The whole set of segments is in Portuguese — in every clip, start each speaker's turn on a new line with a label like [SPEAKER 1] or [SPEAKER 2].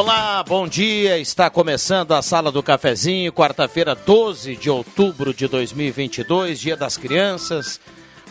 [SPEAKER 1] Olá, bom dia. Está começando a Sala do Cafezinho, quarta-feira, 12 de outubro de 2022, Dia das Crianças.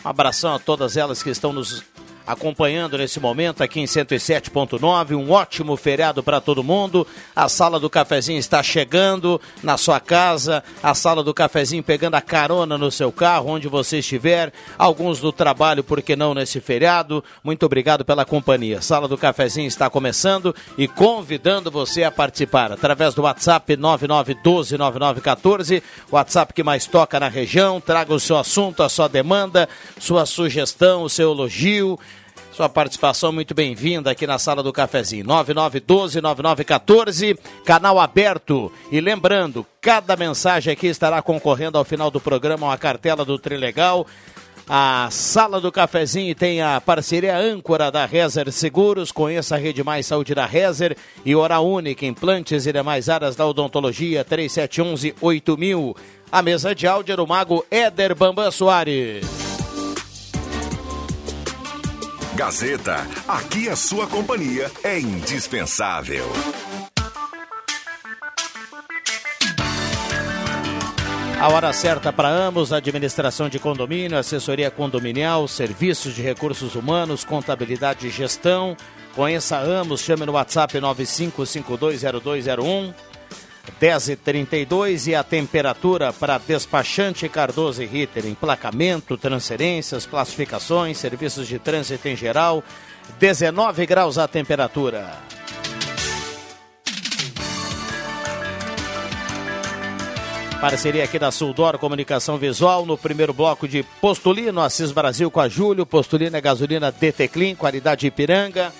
[SPEAKER 1] Um abração a todas elas que estão nos acompanhando nesse momento aqui em 107.9. Um ótimo feriado para todo mundo. A sala do cafezinho está chegando na sua casa. A sala do cafezinho pegando a carona no seu carro, onde você estiver. Alguns do trabalho, por que não nesse feriado? Muito obrigado pela companhia. Sala do cafezinho está começando e convidando você a participar através do WhatsApp 99129914, WhatsApp que mais toca na região. Traga o seu assunto, a sua demanda, sua sugestão, o seu elogio sua participação muito bem-vinda aqui na sala do cafezinho. 9912-9914, canal aberto. E lembrando, cada mensagem aqui estará concorrendo ao final do programa uma cartela do Trilegal. A Sala do Cafezinho tem a parceria âncora da Rezer Seguros. Conheça a Rede Mais Saúde da Rezer e Hora Única, implantes e demais áreas da odontologia, 3711-8000. A mesa de áudio era o mago Éder Bambam Soares.
[SPEAKER 2] Gazeta, aqui a sua companhia é indispensável.
[SPEAKER 1] A hora certa para ambos, administração de condomínio, assessoria condominial, serviços de recursos humanos, contabilidade e gestão. Conheça ambos, chame no WhatsApp 95520201. 10h32 e a temperatura para despachante Cardoso e Ritter, emplacamento, transferências, classificações, serviços de trânsito em geral, 19 graus a temperatura. Parceria aqui da Suldor Comunicação Visual no primeiro bloco de Postulino, Assis Brasil com a Júlio. Postulino é gasolina DT Clean, qualidade Ipiranga.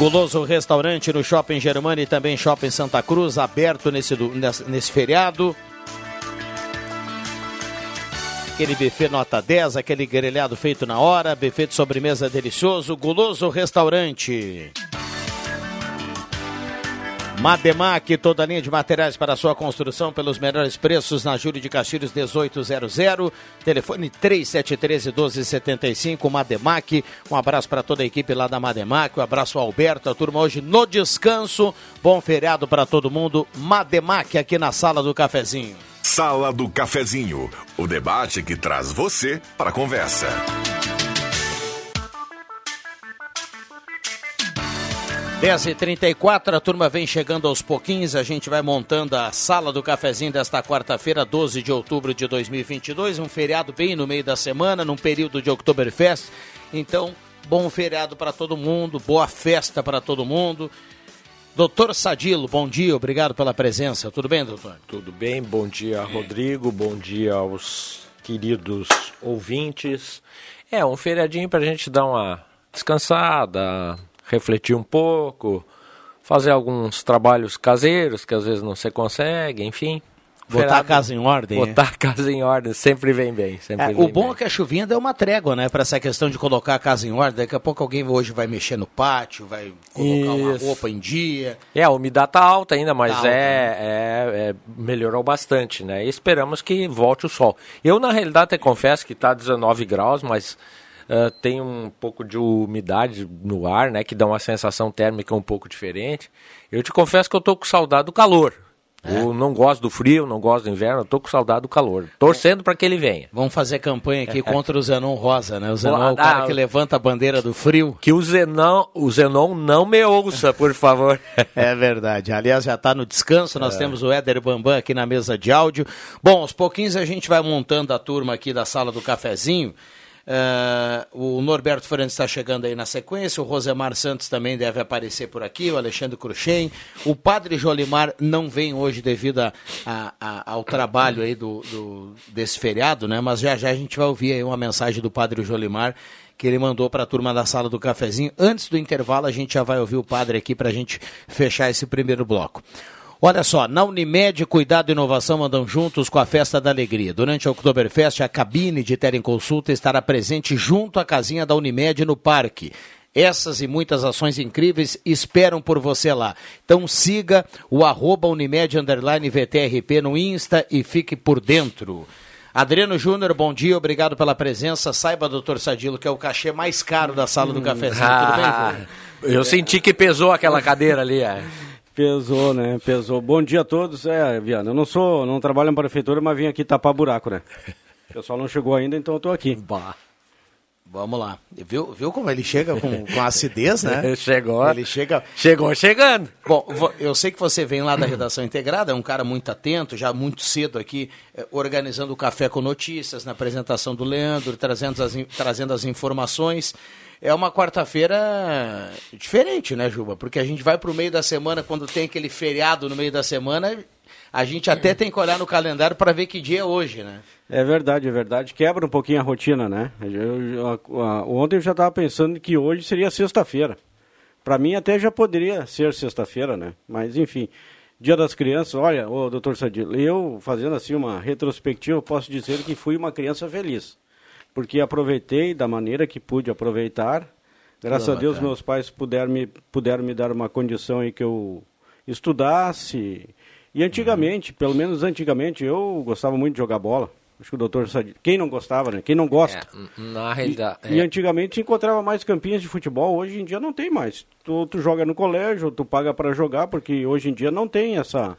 [SPEAKER 1] Guloso Restaurante no Shopping Germana e também Shopping Santa Cruz, aberto nesse, nesse, feriado. Aquele buffet nota 10, aquele grelhado feito na hora, buffet de sobremesa delicioso. Guloso Restaurante. Mademac, toda linha de materiais para sua construção pelos melhores preços na Júlio de Castilhos 1800, telefone 3713 1275, Mademac. Um abraço para toda a equipe lá da Mademac, um abraço ao Alberto, a turma hoje no descanso. Bom feriado para todo mundo. Mademac aqui na Sala do Cafezinho.
[SPEAKER 2] Sala do Cafezinho, o debate que traz você para a conversa.
[SPEAKER 1] 10h34, a turma vem chegando aos pouquinhos, a gente vai montando a sala do cafezinho desta quarta-feira, 12 de outubro de 2022, um feriado bem no meio da semana, num período de Oktoberfest. Então, bom feriado para todo mundo, boa festa para todo mundo. Doutor Sadilo, bom dia, obrigado pela presença. Tudo bem, doutor?
[SPEAKER 3] Tudo bem, bom dia, Rodrigo, bom dia aos queridos ouvintes. É, um feriadinho para a gente dar uma descansada, refletir um pouco, fazer alguns trabalhos caseiros que às vezes não se consegue, enfim.
[SPEAKER 1] Botar a casa em ordem.
[SPEAKER 3] Botar a casa em ordem, sempre vem bem. Sempre
[SPEAKER 1] é,
[SPEAKER 3] vem
[SPEAKER 1] o bom
[SPEAKER 3] bem.
[SPEAKER 1] é que a chuvinha deu uma trégua, né? Para essa questão de colocar a casa em ordem. Daqui a pouco alguém hoje vai mexer no pátio, vai colocar Isso. uma roupa em dia.
[SPEAKER 3] É, a umidade tá alta ainda, mas tá é, né? é, é, melhorou bastante, né? E esperamos que volte o sol. Eu, na realidade, até confesso que tá 19 graus, mas Uh, tem um pouco de umidade no ar, né? Que dá uma sensação térmica um pouco diferente. Eu te confesso que eu tô com saudade do calor. É. Eu não gosto do frio, não gosto do inverno, eu tô com saudade do calor. Torcendo para que ele venha.
[SPEAKER 1] Vamos fazer campanha aqui contra o Zenon Rosa, né? O Zenon é o cara ah, que levanta a bandeira do frio.
[SPEAKER 3] Que o Zenon, o Zenon não me ouça, por favor.
[SPEAKER 1] é verdade. Aliás, já está no descanso, nós é. temos o Éder Bambam aqui na mesa de áudio. Bom, aos pouquinhos a gente vai montando a turma aqui da sala do cafezinho. Uh, o Norberto Fernandes está chegando aí na sequência, o Rosemar Santos também deve aparecer por aqui, o Alexandre Cruxem. O Padre Jolimar não vem hoje devido a, a, a, ao trabalho aí do, do, desse feriado, né? Mas já já a gente vai ouvir aí uma mensagem do Padre Jolimar que ele mandou para a turma da sala do cafezinho. Antes do intervalo, a gente já vai ouvir o padre aqui para a gente fechar esse primeiro bloco. Olha só, na Unimed, Cuidado e Inovação andam juntos com a Festa da Alegria. Durante a Oktoberfest, a cabine de Consulta estará presente junto à casinha da Unimed no parque. Essas e muitas ações incríveis esperam por você lá. Então siga o arroba Unimed Underline VTRP no Insta e fique por dentro. Adriano Júnior, bom dia, obrigado pela presença. Saiba, doutor Sadilo, que é o cachê mais caro da sala do cafezinho. Ah, Tudo bem, Júnior?
[SPEAKER 3] Eu senti que pesou aquela cadeira ali. É.
[SPEAKER 4] Pesou, né? Pesou. Bom dia a todos. É, Viana, eu não sou, não trabalho na prefeitura, mas vim aqui tapar buraco, né? O pessoal não chegou ainda, então eu tô aqui.
[SPEAKER 1] Bah. Vamos lá. Viu, viu como ele chega com, com acidez, né?
[SPEAKER 3] Chegou.
[SPEAKER 1] Ele chega.
[SPEAKER 3] Chegou chegando.
[SPEAKER 1] Bom, eu sei que você vem lá da redação integrada, é um cara muito atento, já muito cedo aqui, eh, organizando o café com notícias, na apresentação do Leandro, trazendo as, trazendo as informações é uma quarta-feira diferente, né, Juba? Porque a gente vai para o meio da semana, quando tem aquele feriado no meio da semana, a gente até tem que olhar no calendário para ver que dia é hoje, né?
[SPEAKER 4] É verdade, é verdade. Quebra um pouquinho a rotina, né? Eu, eu, ontem eu já estava pensando que hoje seria sexta-feira. Para mim até já poderia ser sexta-feira, né? Mas enfim, Dia das Crianças, olha, ô, doutor Sadilo, eu fazendo assim uma retrospectiva, posso dizer que fui uma criança feliz porque aproveitei da maneira que pude aproveitar. Graças a Deus, meus pais puderam me, puderam me dar uma condição em que eu estudasse. E antigamente, uhum. pelo menos antigamente, eu gostava muito de jogar bola. Acho que o doutor. Quem não gostava, né? Quem não gosta.
[SPEAKER 3] É, na realidade.
[SPEAKER 4] E, é. e, antigamente encontrava mais campinhas de futebol, hoje em dia não tem mais. Tu, tu joga no colégio, tu paga para jogar, porque hoje em dia não tem essa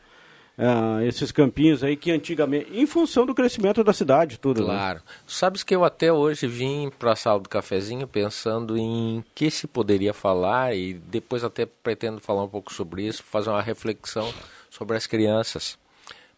[SPEAKER 4] uh, esses campinhos aí que antigamente, em função do crescimento da cidade, tudo.
[SPEAKER 3] Né? Claro. Né? Sabes que eu até hoje vim para a sala do cafezinho pensando em que se poderia falar e depois até pretendo falar um pouco sobre isso, fazer uma reflexão sobre as crianças,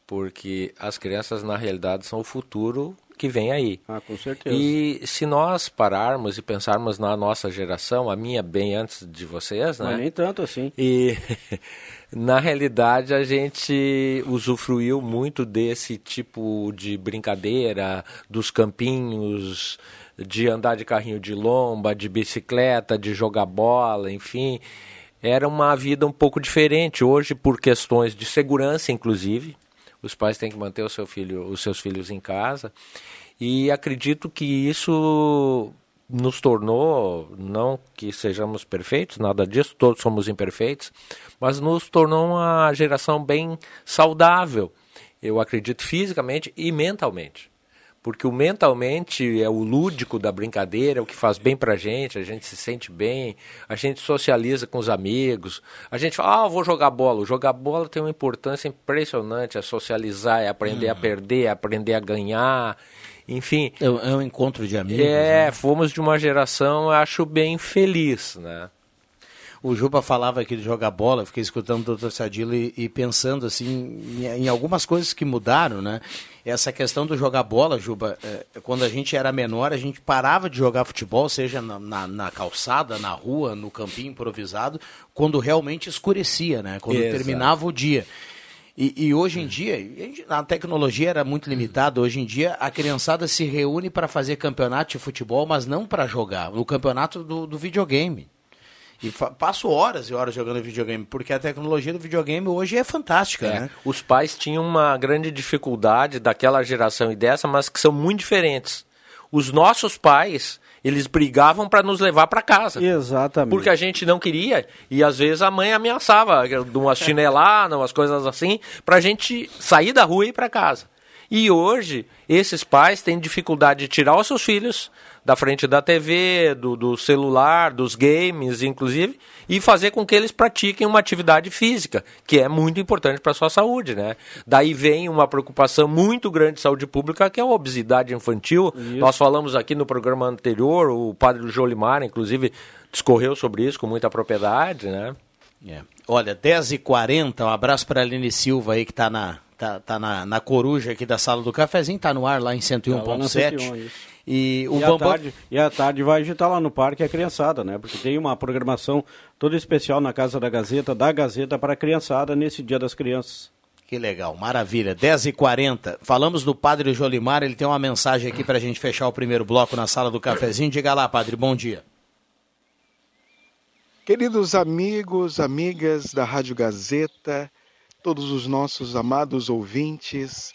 [SPEAKER 3] porque as crianças na realidade são o futuro que vem aí.
[SPEAKER 4] Ah, com certeza.
[SPEAKER 3] E se nós pararmos e pensarmos na nossa geração, a minha bem antes de vocês, né?
[SPEAKER 4] Mas nem tanto assim.
[SPEAKER 3] E na realidade a gente usufruiu muito desse tipo de brincadeira, dos campinhos, de andar de carrinho de lomba, de bicicleta, de jogar bola, enfim. Era uma vida um pouco diferente. Hoje, por questões de segurança, inclusive, os pais têm que manter o seu filho, os seus filhos em casa. E acredito que isso nos tornou, não que sejamos perfeitos, nada disso, todos somos imperfeitos, mas nos tornou uma geração bem saudável, eu acredito fisicamente e mentalmente. Porque o mentalmente é o lúdico da brincadeira, é o que faz bem pra gente, a gente se sente bem, a gente socializa com os amigos, a gente fala, ah, vou jogar bola. O jogar bola tem uma importância impressionante, é socializar, é aprender a perder, é aprender a ganhar, enfim.
[SPEAKER 1] É, é um encontro de amigos.
[SPEAKER 3] É, né? fomos de uma geração, acho, bem feliz, né?
[SPEAKER 1] O Juba falava aqui de jogar bola, eu fiquei escutando o doutor Sadilo e, e, pensando assim em, em, algumas coisas que mudaram, né? Essa questão do jogar bola, Juba, é, quando a gente era menor, a gente parava de jogar futebol, seja na, na, na, calçada, na rua, no campinho improvisado, quando realmente escurecia, né? Quando Exato. terminava o dia. E, e, hoje em dia, a tecnologia era muito limitada. Hoje em dia, a criançada se reúne para fazer campeonato de futebol, mas não para jogar. No campeonato do, do videogame. E passo horas e horas jogando videogame, porque a tecnologia do videogame hoje é fantástica, é. né?
[SPEAKER 3] Os pais tinham uma grande dificuldade daquela geração e dessa, mas que são muito diferentes. Os nossos pais eles brigavam para nos levar para casa.
[SPEAKER 4] Exatamente.
[SPEAKER 3] Porque a gente não queria e às vezes a mãe ameaçava de umas chineladas, umas coisas assim, para a gente sair da rua e ir para casa. E hoje, esses pais têm dificuldade de tirar os seus filhos da frente da TV, do, do celular, dos games, inclusive, e fazer com que eles pratiquem uma atividade física, que é muito importante para a sua saúde, né? Daí vem uma preocupação muito grande de saúde pública, que é a obesidade infantil. Isso. Nós falamos aqui no programa anterior, o padre Jolimar, inclusive, discorreu sobre isso com muita propriedade, né?
[SPEAKER 1] É. Olha, 10h40, um abraço para a Aline Silva aí que está na, tá, tá na, na coruja aqui da sala do cafezinho, tá no ar lá em 101.7. Tá
[SPEAKER 4] e o e, Bambam... tarde, e à tarde vai agitar lá no parque a criançada, né? Porque tem uma programação toda especial na Casa da Gazeta, da Gazeta para a criançada nesse Dia das Crianças.
[SPEAKER 1] Que legal, maravilha. 10h40. Falamos do Padre Jolimar, ele tem uma mensagem aqui para a gente fechar o primeiro bloco na sala do cafezinho. Diga lá, Padre, bom dia.
[SPEAKER 5] Queridos amigos, amigas da Rádio Gazeta, todos os nossos amados ouvintes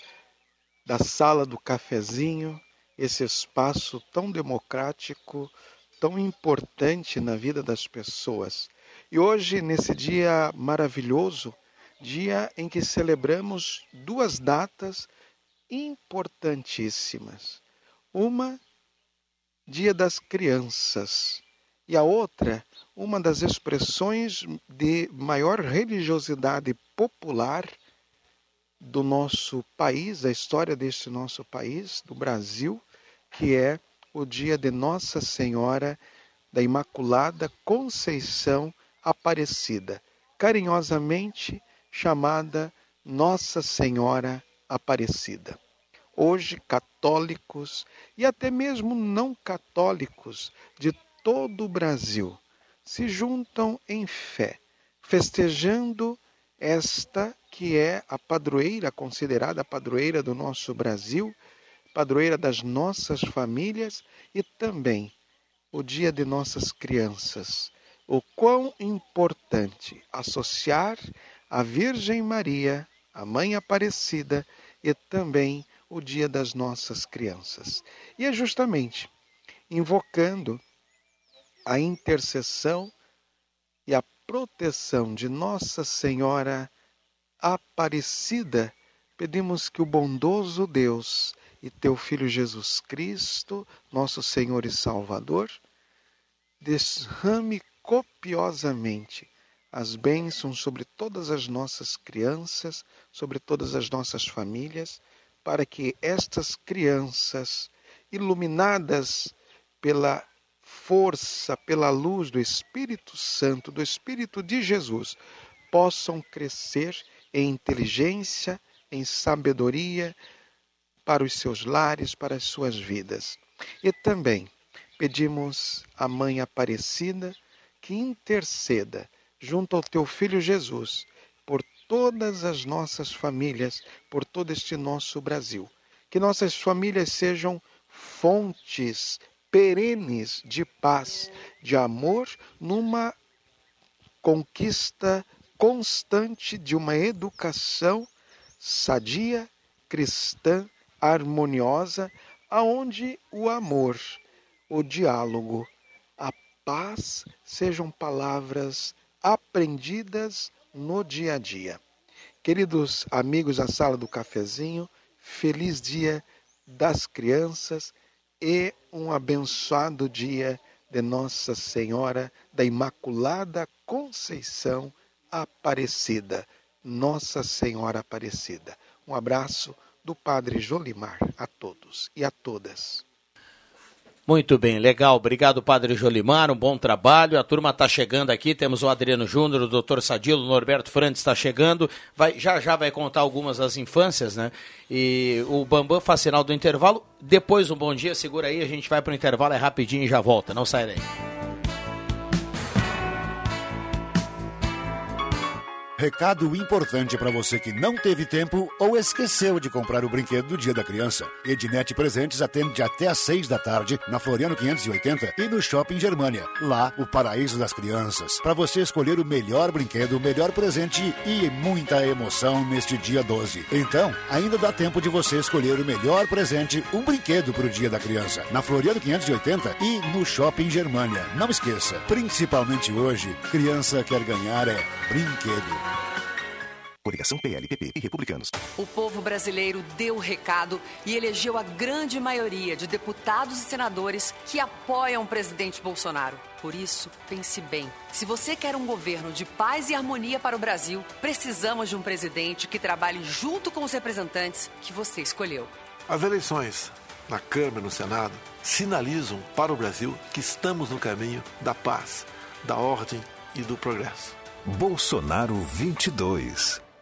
[SPEAKER 5] da sala do cafezinho, esse espaço tão democrático, tão importante na vida das pessoas. E hoje, nesse dia maravilhoso, dia em que celebramos duas datas importantíssimas. Uma, Dia das Crianças, e a outra, uma das expressões de maior religiosidade popular do nosso país, da história deste nosso país, do Brasil, que é o dia de Nossa Senhora da Imaculada Conceição Aparecida, carinhosamente chamada Nossa Senhora Aparecida. Hoje, católicos e até mesmo não católicos de todo o Brasil se juntam em fé, festejando esta que é a padroeira, considerada a padroeira do nosso Brasil, padroeira das nossas famílias e também o dia de nossas crianças. O quão importante associar a Virgem Maria, a Mãe Aparecida e também o dia das nossas crianças. E é justamente invocando a intercessão e a proteção de Nossa Senhora Aparecida, pedimos que o bondoso Deus e teu Filho Jesus Cristo, nosso Senhor e Salvador, derrame copiosamente as bênçãos sobre todas as nossas crianças, sobre todas as nossas famílias, para que estas crianças, iluminadas pela força, pela luz do Espírito Santo, do Espírito de Jesus, possam crescer em inteligência, em sabedoria para os seus lares, para as suas vidas. E também pedimos à Mãe Aparecida que interceda junto ao teu filho Jesus, por todas as nossas famílias, por todo este nosso Brasil. Que nossas famílias sejam fontes perenes de paz, de amor, numa conquista constante de uma educação sadia, cristã, harmoniosa, aonde o amor, o diálogo, a paz sejam palavras aprendidas no dia a dia. Queridos amigos da sala do cafezinho, feliz dia das crianças e um abençoado dia de Nossa Senhora da Imaculada Conceição Aparecida. Nossa Senhora Aparecida. Um abraço do Padre Jolimar a todos e a todas.
[SPEAKER 1] Muito bem, legal. Obrigado, Padre Jolimar. Um bom trabalho. A turma está chegando aqui. Temos o Adriano Júnior, o doutor Sadilo, o Norberto Frantes está chegando. Vai, já já vai contar algumas das infâncias, né? E o Bambam faz sinal do intervalo. Depois um bom dia, segura aí, a gente vai para o intervalo, é rapidinho e já volta. Não sai daí.
[SPEAKER 6] Recado importante para você que não teve tempo ou esqueceu de comprar o brinquedo do Dia da Criança. Ednet Presentes atende até às seis da tarde na Floriano 580 e no Shopping Germania. Lá, o paraíso das crianças. Para você escolher o melhor brinquedo, o melhor presente e muita emoção neste dia 12. Então, ainda dá tempo de você escolher o melhor presente, um brinquedo para o Dia da Criança. Na Floriano 580 e no Shopping Germania. Não esqueça, principalmente hoje, criança quer ganhar é brinquedo.
[SPEAKER 7] Coligação PLPP e Republicanos.
[SPEAKER 8] O povo brasileiro deu o recado e elegeu a grande maioria de deputados e senadores que apoiam o presidente Bolsonaro. Por isso, pense bem. Se você quer um governo de paz e harmonia para o Brasil, precisamos de um presidente que trabalhe junto com os representantes que você escolheu.
[SPEAKER 9] As eleições na Câmara e no Senado sinalizam para o Brasil que estamos no caminho da paz, da ordem e do progresso.
[SPEAKER 2] Bolsonaro 22.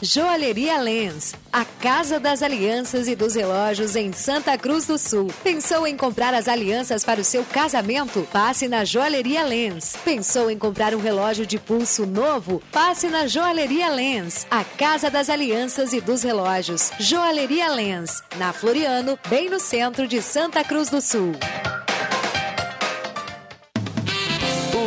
[SPEAKER 10] Joalheria Lens, a casa das alianças e dos relógios em Santa Cruz do Sul. Pensou em comprar as alianças para o seu casamento? Passe na Joalheria Lens. Pensou em comprar um relógio de pulso novo? Passe na Joalheria Lens, a casa das alianças e dos relógios. Joalheria Lens, na Floriano, bem no centro de Santa Cruz do Sul.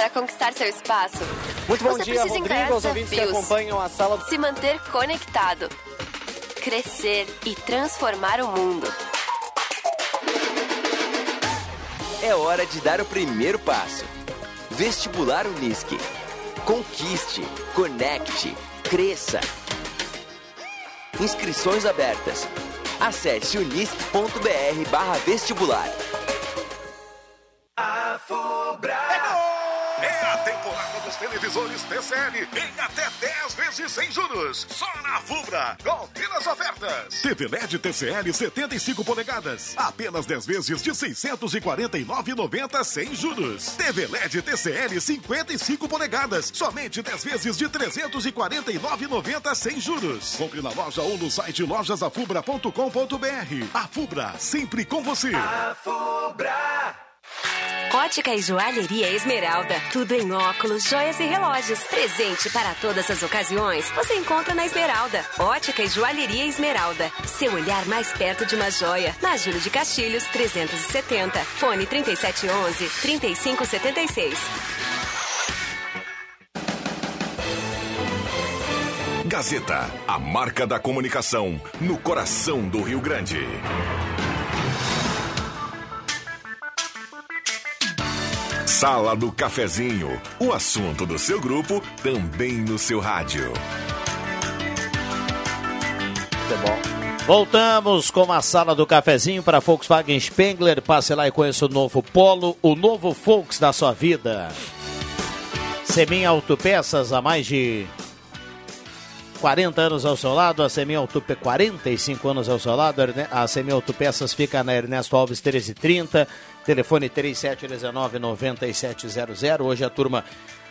[SPEAKER 11] para conquistar seu espaço.
[SPEAKER 12] Muito bom
[SPEAKER 11] você
[SPEAKER 12] dia, Rodrigo, aos ouvintes que acompanham a sala.
[SPEAKER 11] Se manter conectado, crescer e transformar o mundo.
[SPEAKER 13] É hora de dar o primeiro passo. Vestibular Unisque. Conquiste, conecte, cresça. Inscrições abertas. Acesse unisque.br barra vestibular.
[SPEAKER 14] A Fubra. É a temporada dos televisores TCL em até 10 vezes sem juros. Só na Fubra. Confira as ofertas. TV LED TCL 75 polegadas. Apenas 10 vezes de 649,90 sem juros. TV LED TCL 55 polegadas. Somente 10 vezes de 349,90 sem juros. Compre na loja ou no site lojasafubra.com.br. A Fubra, sempre com você.
[SPEAKER 15] A Fubra.
[SPEAKER 16] Ótica e Joalheria Esmeralda. Tudo em óculos, joias e relógios. Presente para todas as ocasiões. Você encontra na Esmeralda. Ótica e Joalheria Esmeralda. Seu olhar mais perto de uma joia. Na Júlio de Castilhos, 370. Fone 3711-3576.
[SPEAKER 14] Gazeta, a marca da comunicação no coração do Rio Grande. Sala do Cafezinho, o assunto do seu grupo também no seu rádio.
[SPEAKER 1] Voltamos com a sala do cafezinho para Volkswagen Spengler. Passe lá e conheça o novo Polo, o novo Volks da sua vida. Semin Autopeças há mais de 40 anos ao seu lado, a Semi Autope 45 anos ao seu lado, a Semi Autopeças fica na Ernesto Alves 1330, telefone 3719-9700. Hoje a turma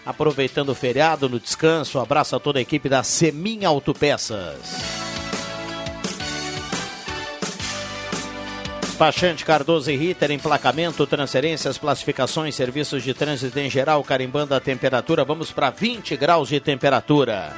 [SPEAKER 1] aproveitando o feriado no descanso, abraço a toda a equipe da Semin Autopeças. Despachante Cardoso e Ritter, emplacamento, transferências, classificações, serviços de trânsito em geral, carimbando a temperatura. Vamos para 20 graus de temperatura.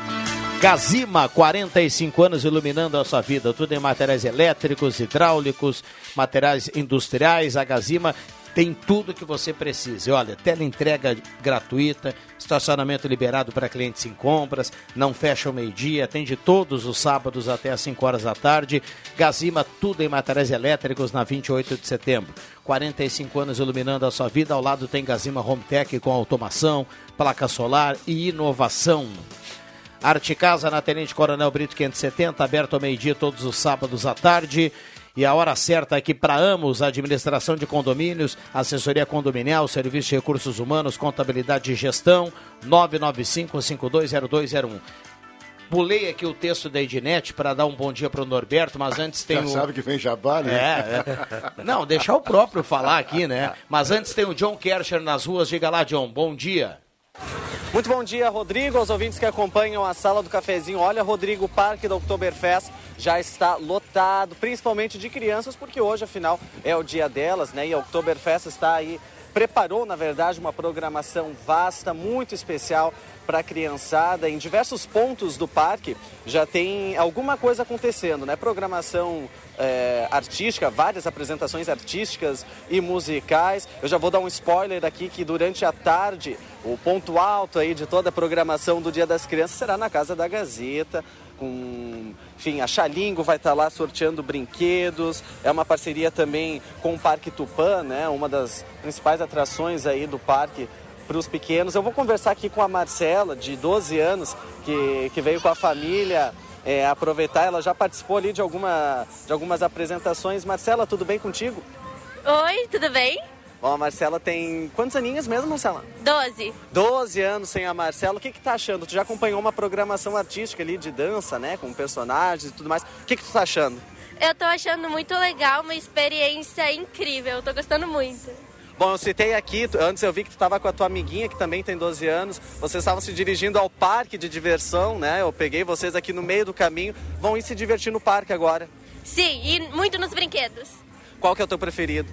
[SPEAKER 1] Gazima, 45 anos iluminando a sua vida. Tudo em materiais elétricos, hidráulicos, materiais industriais. A Gazima tem tudo que você precisa. Olha, tela entrega gratuita, estacionamento liberado para clientes em compras, não fecha o meio-dia, atende todos os sábados até às 5 horas da tarde. Gazima, tudo em materiais elétricos na 28 de setembro. 45 anos iluminando a sua vida. Ao lado tem Gazima Home Tech com automação, placa solar e inovação. Arte Casa na Tenente Coronel Brito 570, aberto ao meio-dia todos os sábados à tarde. E a hora certa aqui para Amos, administração de condomínios, assessoria condominial, serviço de recursos humanos, contabilidade e gestão, 995-520201. Pulei aqui o texto da Ednet para dar um bom dia para o Norberto, mas antes tem
[SPEAKER 6] Já
[SPEAKER 1] o...
[SPEAKER 6] sabe que vem jabá, né?
[SPEAKER 1] É, é. Não, deixar o próprio falar aqui, né? Mas antes tem o John Kercher nas ruas. Diga lá, John, bom dia.
[SPEAKER 12] Muito bom dia, Rodrigo, aos ouvintes que acompanham a sala do cafezinho. Olha, Rodrigo, o parque da Oktoberfest já está lotado, principalmente de crianças, porque hoje, afinal, é o dia delas, né? E a Oktoberfest está aí, preparou, na verdade, uma programação vasta, muito especial para a criançada. Em diversos pontos do parque já tem alguma coisa acontecendo, né? Programação é, artística, várias apresentações artísticas e musicais. Eu já vou dar um spoiler aqui que durante a tarde o ponto alto aí de toda a programação do Dia das Crianças será na Casa da Gazeta, com, enfim, a Xalingo vai estar lá sorteando brinquedos. É uma parceria também com o Parque Tupã, né? Uma das principais atrações aí do parque para os pequenos. Eu vou conversar aqui com a Marcela, de 12 anos, que, que veio com a família é, aproveitar. Ela já participou ali de, alguma, de algumas apresentações. Marcela, tudo bem contigo?
[SPEAKER 17] Oi, tudo bem?
[SPEAKER 12] Bom, a Marcela tem quantos aninhos mesmo, Marcela?
[SPEAKER 17] 12.
[SPEAKER 12] 12 anos sem a Marcela. O que que tá achando? Tu já acompanhou uma programação artística ali de dança, né? Com personagens e tudo mais. O que que tu tá achando?
[SPEAKER 17] Eu tô achando muito legal, uma experiência incrível. Eu tô gostando muito.
[SPEAKER 12] Bom, eu citei aqui, antes eu vi que tu estava com a tua amiguinha, que também tem 12 anos. Vocês estavam se dirigindo ao parque de diversão, né? Eu peguei vocês aqui no meio do caminho. Vão ir se divertir no parque agora.
[SPEAKER 17] Sim, e muito nos brinquedos.
[SPEAKER 12] Qual que é o teu preferido?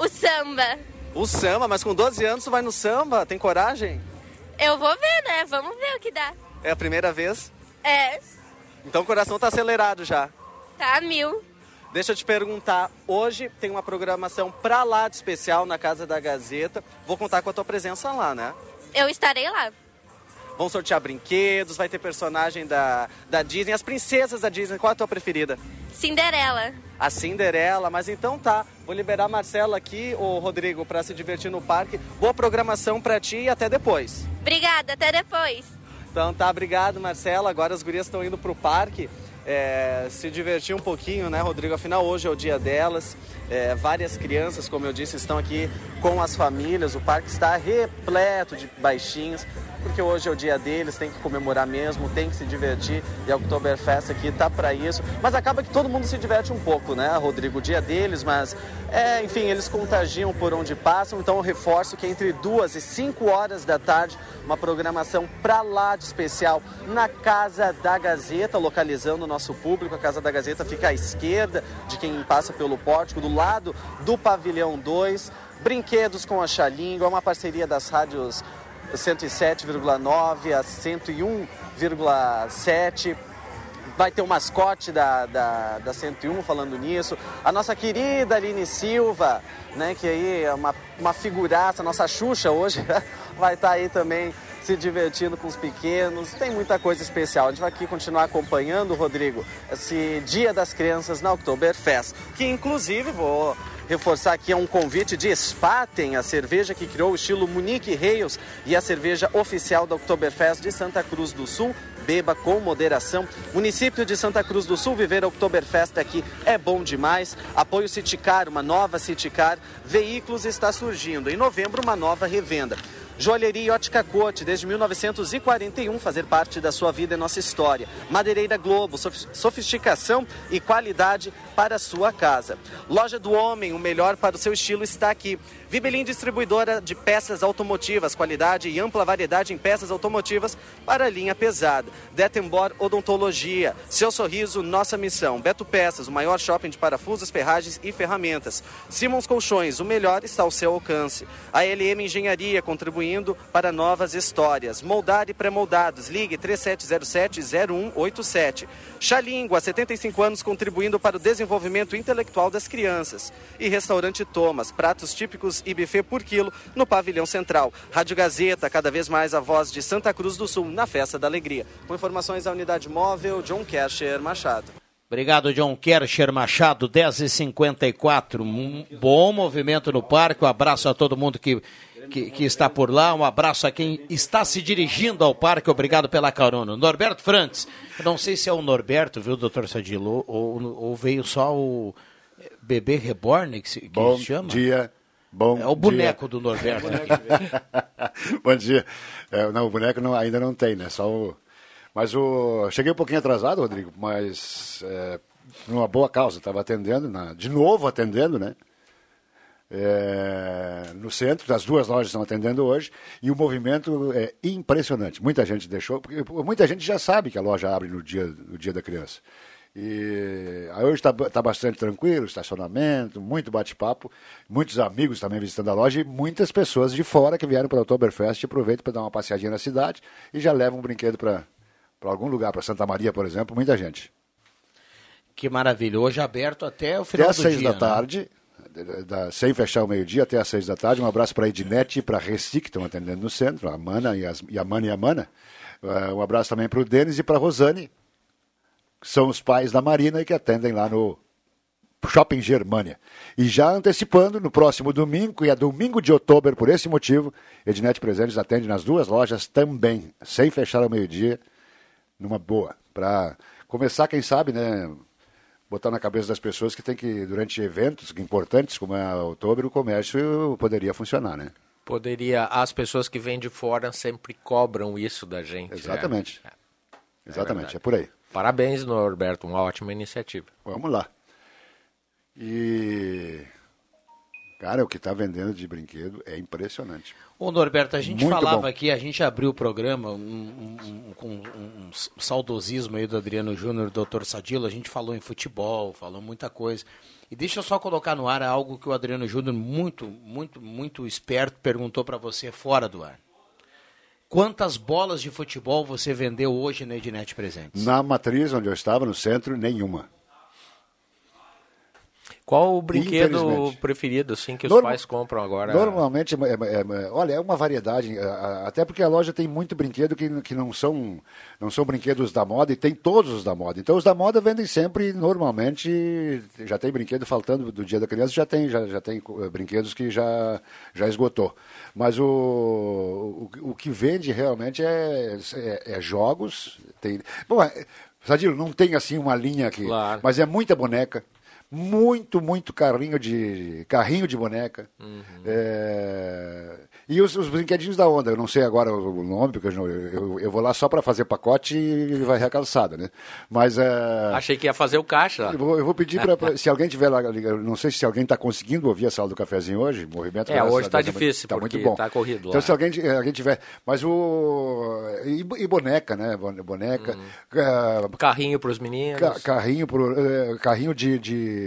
[SPEAKER 17] O samba.
[SPEAKER 12] O samba, mas com 12 anos tu vai no samba? Tem coragem?
[SPEAKER 17] Eu vou ver, né? Vamos ver o que dá.
[SPEAKER 12] É a primeira vez?
[SPEAKER 17] É,
[SPEAKER 12] Então o coração tá acelerado já.
[SPEAKER 17] tá mil.
[SPEAKER 12] Deixa eu te perguntar, hoje tem uma programação pra lá de especial na Casa da Gazeta. Vou contar com a tua presença lá, né?
[SPEAKER 17] Eu estarei lá.
[SPEAKER 12] Vão sortear brinquedos, vai ter personagem da, da Disney, as princesas da Disney. Qual é a tua preferida?
[SPEAKER 17] Cinderela.
[SPEAKER 12] A Cinderela, mas então tá. Vou liberar a Marcela aqui, o Rodrigo, pra se divertir no parque. Boa programação pra ti e até depois.
[SPEAKER 17] Obrigada, até depois.
[SPEAKER 12] Então tá, obrigado Marcela. Agora as gurias estão indo pro parque. é, se divertir um pouquinho, né, Rodrigo? Afinal, hoje é o dia delas. É, várias crianças, como eu disse, estão aqui com as famílias. O parque está repleto de baixinhos, porque hoje é o dia deles, tem que comemorar mesmo, tem que se divertir. E a Oktoberfest aqui tá para isso. Mas acaba que todo mundo se diverte um pouco, né, Rodrigo? Dia deles, mas, é, enfim, eles contagiam por onde passam. Então eu reforço que entre duas e cinco horas da tarde, uma programação pra lá de especial na Casa da Gazeta, localizando o nosso público. A Casa da Gazeta fica à esquerda de quem passa pelo pórtico, do lado do pavilhão 2. Brinquedos com a Xalingo, é uma parceria das rádios 107,9 a 101,7. Vai ter o mascote da, da, da 101 falando nisso. A nossa querida Aline Silva, né, que aí é uma, uma figuraça, nossa Xuxa hoje, vai estar aí também se divertindo com os pequenos. Tem muita coisa especial. A gente vai aqui continuar acompanhando, Rodrigo, esse Dia das Crianças na Oktoberfest, que inclusive vou reforçar aqui é um convite de Spaten, a cerveja que criou o estilo Munique Reis e a cerveja oficial da Oktoberfest de Santa Cruz do Sul. Beba com moderação. Município de Santa Cruz do Sul, viver a Oktoberfest aqui é bom demais. Apoio Citicar, uma nova Citicar. Veículos está surgindo. Em novembro, uma nova revenda. Joalheria e Ótica Cote, desde 1941, fazer parte da sua vida é nossa história. Madeireira Globo, sof- sofisticação e qualidade para a sua casa. Loja do Homem, o melhor para o seu estilo está aqui. Vibelim Distribuidora de Peças Automotivas, qualidade e ampla variedade em peças automotivas para linha pesada. Detembor Odontologia, seu sorriso, nossa missão. Beto Peças, o maior shopping de parafusos, ferragens e ferramentas. Simons Colchões, o melhor está ao seu alcance. A LM Engenharia, contribuindo para novas histórias. Moldar e pré-moldados, ligue 3707-0187. Xalíngua, há 75 anos contribuindo para o desenvolvimento intelectual das crianças. E Restaurante Thomas, pratos típicos e buffet por quilo no pavilhão central. Rádio Gazeta, cada vez mais a voz de Santa Cruz do Sul na Festa da Alegria. Com informações da unidade móvel, John Kercher Machado.
[SPEAKER 1] Obrigado, John Kercher Machado, 10h54. Um bom movimento no parque. Um abraço a todo mundo que, que, que está por lá. Um abraço a quem está se dirigindo ao parque. Obrigado pela carona. Norberto Frantz. Não sei se é o Norberto, viu, doutor Sadilo, ou, ou veio só o, Bebê Reborn, que se, que
[SPEAKER 6] Bom
[SPEAKER 1] chama?
[SPEAKER 6] dia. Bom
[SPEAKER 1] É o boneco
[SPEAKER 6] dia.
[SPEAKER 1] do Norberto.
[SPEAKER 6] Bom dia. É, não, o boneco não- ainda não tem, né? Só o... Mas o... Cheguei um pouquinho atrasado, Rodrigo, mas é, numa boa causa. Estava atendendo, na- de novo atendendo, né? É, no centro, as duas lojas estão atendendo hoje e o movimento é impressionante. Muita gente deixou, porque muita gente já sabe que a loja abre no dia, no dia da criança. E aí hoje está bastante tranquilo, estacionamento, muito bate-papo, muitos amigos também visitando a loja e muitas pessoas de fora que vieram para o Oktoberfest aproveitam para dar uma passeadinha na cidade e já levam um brinquedo para algum lugar, para Santa Maria, por exemplo, muita gente.
[SPEAKER 1] Que maravilha. Hoje aberto até o
[SPEAKER 6] Até
[SPEAKER 1] final
[SPEAKER 6] às
[SPEAKER 1] do
[SPEAKER 6] seis
[SPEAKER 1] dia.
[SPEAKER 6] da
[SPEAKER 1] né?
[SPEAKER 6] tarde, da- sem fechar o meio-dia, até às seis da tarde. Um abraço para a Ednete e para a Reci, que estão atendendo no centro, a Mana e, as, e a Mana e a Mana. Eh, um abraço também para o Denis e para a Rosane, que são os pais da Marina e que atendem lá no Shopping Germânia. E já antecipando, no próximo domingo, que é domingo de outubro, por esse motivo, Ednet Presentes atende nas duas lojas também, sem fechar ao meio-dia, numa boa. Para começar, quem sabe, né? Botar na cabeça das pessoas que tem que, durante eventos importantes, como é outubro, o comércio poderia funcionar, né?
[SPEAKER 3] Poderia, as pessoas que vêm de fora sempre cobram isso da gente. né?
[SPEAKER 6] Exatamente. Exatamente,
[SPEAKER 3] verdade.
[SPEAKER 6] é por aí.
[SPEAKER 3] Parabéns, Norberto, uma ótima iniciativa.
[SPEAKER 6] Vamos lá. E. Cara, o que está vendendo de brinquedo é impressionante.
[SPEAKER 1] Ô Norberto, a gente
[SPEAKER 6] Muito
[SPEAKER 1] falava
[SPEAKER 6] bom.
[SPEAKER 1] aqui, a gente abriu o programa um- um- um- com um, um saudosismo aí do Adriano Júnior e do Dr. Sadilo, a gente falou em futebol, falou muita coisa. E deixa eu só colocar no ar algo que o Adriano Júnior, muito, muito, muito esperto, perguntou para você fora do ar. Quantas bolas de futebol você vendeu hoje na Ednet Presentes?
[SPEAKER 6] Na matriz onde eu estava, no centro, nenhuma.
[SPEAKER 3] Qual o brinquedo preferido, assim, que os
[SPEAKER 6] Norma-
[SPEAKER 3] pais compram agora?
[SPEAKER 6] Normalmente, é- é- é- olha, é uma variedade, a- até porque a loja tem muito brinquedo que, que não, são, não são brinquedos da moda e tem todos os da moda. Então os da moda vendem sempre, normalmente, já tem brinquedo faltando do dia da criança, já tem, já, já tem eh, brinquedos que já, já esgotou. Mas o, o, o que vende realmente é, é, é jogos. Tem, bom, é, Sadilo, não tem assim uma linha aqui, mas é muita boneca. Muito, muito carrinho de carrinho de boneca. É, E os, os brinquedinhos da onda, eu não sei agora o nome, porque eu, eu, eu vou lá só para fazer pacote e vai a calçada, né? Mas é,
[SPEAKER 3] Achei que ia fazer o caixa.
[SPEAKER 6] eu vou, eu vou pedir para se alguém tiver lá, não sei se alguém está conseguindo ouvir a sala do cafezinho hoje, movimento.
[SPEAKER 3] É, hoje tá
[SPEAKER 6] Deus,
[SPEAKER 3] difícil,
[SPEAKER 6] tá
[SPEAKER 3] porque
[SPEAKER 6] muito bom.
[SPEAKER 3] tá corrido
[SPEAKER 6] Então
[SPEAKER 3] lá.
[SPEAKER 6] se alguém, alguém tiver, mas o e, e boneca, né? Boneca, ah,
[SPEAKER 3] Carrinho para os meninos.
[SPEAKER 6] Ca- carrinho pro, eh, carrinho de, de-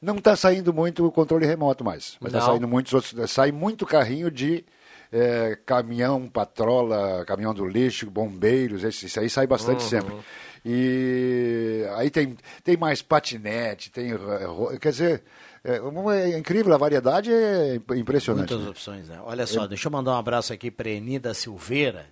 [SPEAKER 6] não está saindo muito o controle remoto mais mas está saindo muitos outros sai muito carrinho de eh, caminhão patrola caminhão do lixo bombeiros esse, isso aí sai bastante
[SPEAKER 3] Uhum.
[SPEAKER 6] sempre e aí tem tem mais patinete tem eh, quer dizer é, é incrível a variedade é impressionante
[SPEAKER 1] Muitas
[SPEAKER 6] né?
[SPEAKER 1] opções, né? Olha só, deixa eu mandar um abraço aqui para Enida Silveira.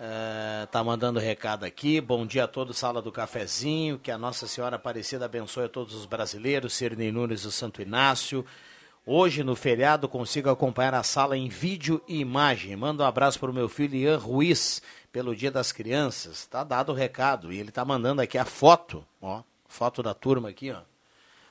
[SPEAKER 1] É, tá mandando recado aqui. Bom dia a todos, sala do cafezinho. Que a Nossa Senhora Aparecida abençoe a todos os brasileiros. Cirnei Nunes do Santo Inácio. Hoje, no feriado, consigo acompanhar a sala em vídeo e imagem. Manda um abraço para o meu filho Ian Ruiz, pelo Dia das Crianças. Tá dado o recado. E ele tá mandando aqui a foto, ó. Foto da turma aqui, ó.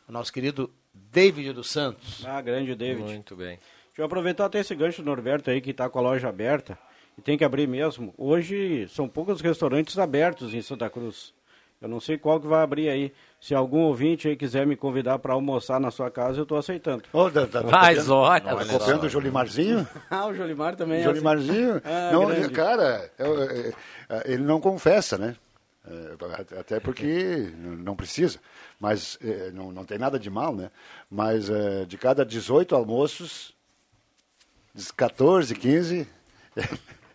[SPEAKER 1] O nosso querido David dos Santos.
[SPEAKER 4] Ah, grande David.
[SPEAKER 3] Muito bem.
[SPEAKER 4] Deixa eu aproveitar até esse gancho do Norberto aí, que está com a loja aberta, e tem que abrir mesmo. Hoje são poucos restaurantes abertos em Santa Cruz. Eu não sei qual que vai abrir aí. Se algum ouvinte aí quiser me convidar para almoçar na sua casa, eu estou aceitando.
[SPEAKER 6] Ô, tá- tá- tá
[SPEAKER 3] Mas olha
[SPEAKER 6] tá copiando o Jolimarzinho
[SPEAKER 4] ah, o Jolimar também é
[SPEAKER 6] Jolimarzinho,
[SPEAKER 4] Ah,
[SPEAKER 6] não,
[SPEAKER 4] grande.
[SPEAKER 6] cara, eu- eu- eu- ele não confessa, né? É, Até porque não precisa, mas é, não, não tem nada de mal, né? Mas é, de cada 18 almoços, 14, 15 é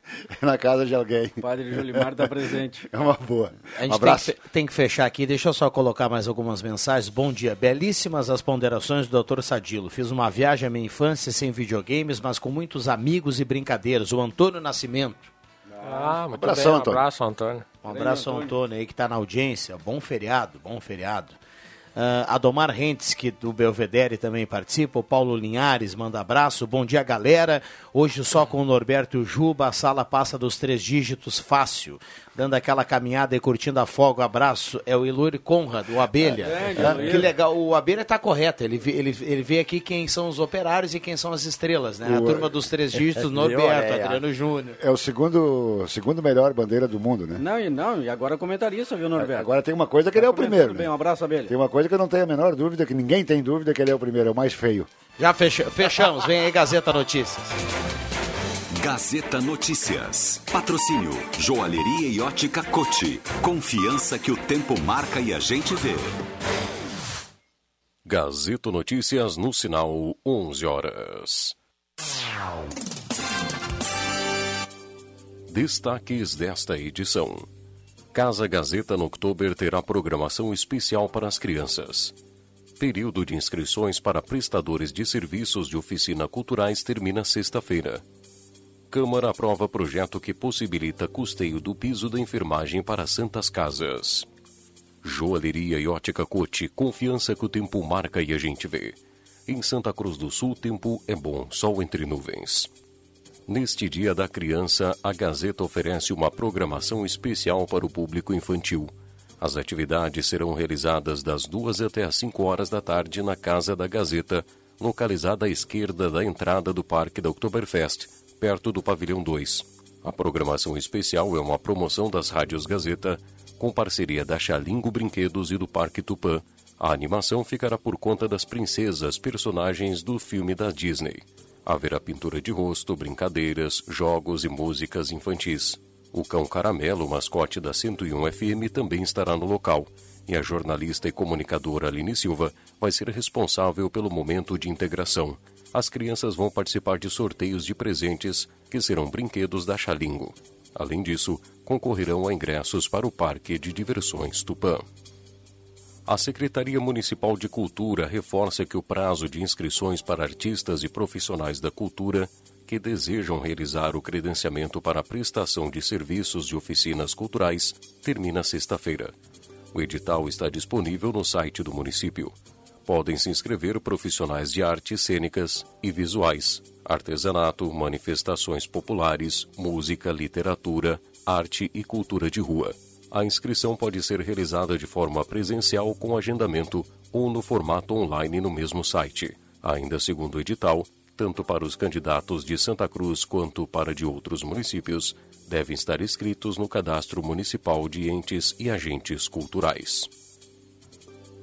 [SPEAKER 6] na casa de alguém.
[SPEAKER 4] O padre Jolimar está presente.
[SPEAKER 6] É uma boa.
[SPEAKER 1] A gente
[SPEAKER 6] um
[SPEAKER 1] tem
[SPEAKER 6] abraço.
[SPEAKER 1] tem que fechar aqui, deixa eu só colocar mais algumas mensagens. Bom dia, belíssimas as ponderações do Dr. Sadilo. Fiz uma viagem à minha infância sem videogames, mas com muitos amigos e brincadeiras. O Antônio Nascimento.
[SPEAKER 3] Ah, muito
[SPEAKER 6] Abração,
[SPEAKER 3] bem. Um
[SPEAKER 6] Antônio.
[SPEAKER 3] abraço, Antônio.
[SPEAKER 1] Um abraço ao Antônio aí que está na audiência. Bom feriado, bom feriado. Uh, Adomar Rentes, que do Belvedere também participa. O Paulo Linhares manda abraço. Bom dia, galera. Hoje só com o Norberto Juba, a sala passa dos três dígitos fácil. Dando aquela caminhada e curtindo a folga. Abraço. É o Iluri Conrad, o Abelha. É, é, que legal. O Abelha está correto. Ele, ele, ele vê aqui quem são os operários e quem são as estrelas, né? A turma dos três dígitos, Norberto, Adriano Júnior.
[SPEAKER 6] É o segundo, segundo melhor bandeira do mundo, né?
[SPEAKER 4] Não, e não, e agora comentarista, viu, Norberto?
[SPEAKER 6] Agora tem uma coisa que ele é o primeiro. Tudo
[SPEAKER 4] bem, um abraço, Abelha.
[SPEAKER 6] Tem uma coisa que eu não tenho a menor dúvida, que ninguém tem dúvida que ele é o primeiro, é o mais feio.
[SPEAKER 1] Já fechamos, vem aí Gazeta Notícias.
[SPEAKER 2] Gazeta Notícias. Patrocínio Joalheria e Ótica Cote. Confiança que o tempo marca e a gente vê.
[SPEAKER 18] Gazeta Notícias no sinal 11 horas. Destaques desta edição. Casa Gazeta no Oktober terá programação especial para as crianças. Período de inscrições para prestadores de serviços de oficina culturais termina sexta-feira. Câmara aprova projeto que possibilita custeio do piso da enfermagem para santas casas. Joalheria e ótica Cote, confiança que o tempo marca e a gente vê. Em Santa Cruz do Sul, tempo é bom, sol entre nuvens. Neste Dia da Criança, a Gazeta oferece uma programação especial para o público infantil. As atividades serão realizadas das duas até as 5 horas da tarde na Casa da Gazeta, localizada à esquerda da entrada do Parque da Oktoberfest, perto do Pavilhão 2. A programação especial é uma promoção das rádios Gazeta, com parceria da Xalingo Brinquedos e do Parque Tupã. A animação ficará por conta das princesas, personagens do filme da Disney. Haverá pintura de rosto, brincadeiras, jogos e músicas infantis. O cão Caramelo, mascote da 101 FM, também estará no local. E a jornalista e comunicadora Aline Silva vai ser responsável pelo momento de integração. As crianças vão participar de sorteios de presentes, que serão brinquedos da Xalingo. Além disso, concorrerão a ingressos para o Parque de Diversões Tupã. A Secretaria Municipal de Cultura reforça que o prazo de inscrições para artistas e profissionais da cultura que desejam realizar o credenciamento para a prestação de serviços de oficinas culturais termina sexta-feira. O edital está disponível no site do município. Podem se inscrever profissionais de artes cênicas e visuais, artesanato, manifestações populares, música, literatura, arte e cultura de rua a inscrição pode ser realizada de forma presencial com agendamento ou no formato online no mesmo site. Ainda segundo o edital, tanto para os candidatos de Santa Cruz quanto para de outros municípios, devem estar inscritos no Cadastro Municipal de Entes e Agentes Culturais.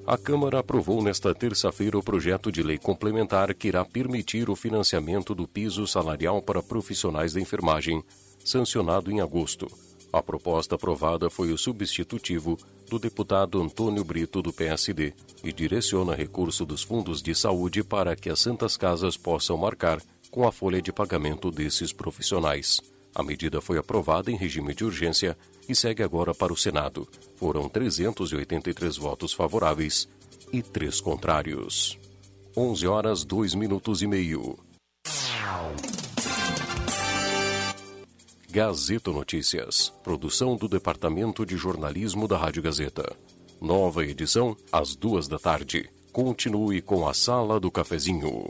[SPEAKER 18] A Câmara aprovou nesta terça-feira o projeto de lei complementar que irá permitir o financiamento do piso salarial para profissionais da enfermagem, sancionado em agosto. A proposta aprovada foi o substitutivo do deputado Antônio Brito, do PSD, e direciona recurso dos fundos de saúde para que as Santas Casas possam marcar com a folha de pagamento desses profissionais. A medida foi aprovada em regime de urgência e segue agora para o Senado. Foram 383 votos favoráveis e 3 contrários. 11 horas 2 minutos e meio. Gazeta Notícias, produção do Departamento de Jornalismo da Rádio Gazeta. Nova edição, às duas da tarde. Continue com a Sala do Cafezinho.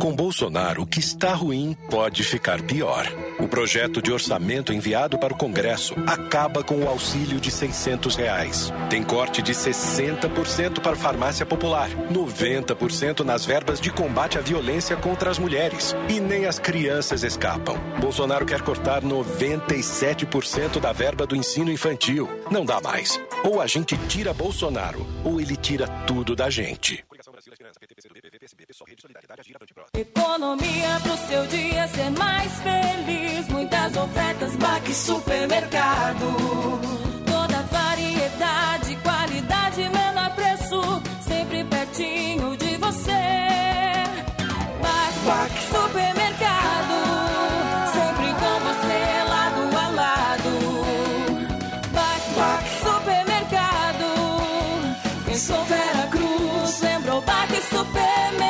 [SPEAKER 19] Com Bolsonaro, o que está ruim pode ficar pior. O projeto de orçamento enviado para o Congresso acaba com o auxílio de 600 reais. Tem corte de 60% para farmácia popular, 90% nas verbas de combate à violência contra as mulheres. E nem as crianças escapam. Bolsonaro quer cortar 97% da verba do ensino infantil. Não dá mais. Ou a gente tira Bolsonaro, ou ele tira tudo da gente.
[SPEAKER 7] PSB, Pessoal, Rede Solidariedade, Agir, Avante.
[SPEAKER 20] Economia pro seu dia ser mais feliz. Muitas ofertas, Baque Supermercado. Toda variedade, qualidade, menor preço. Sempre pertinho de você. Baque Supermercado. Sempre com você, lado a lado. Baque Supermercado. Pensou Vera Cruz, Baque Supermercado.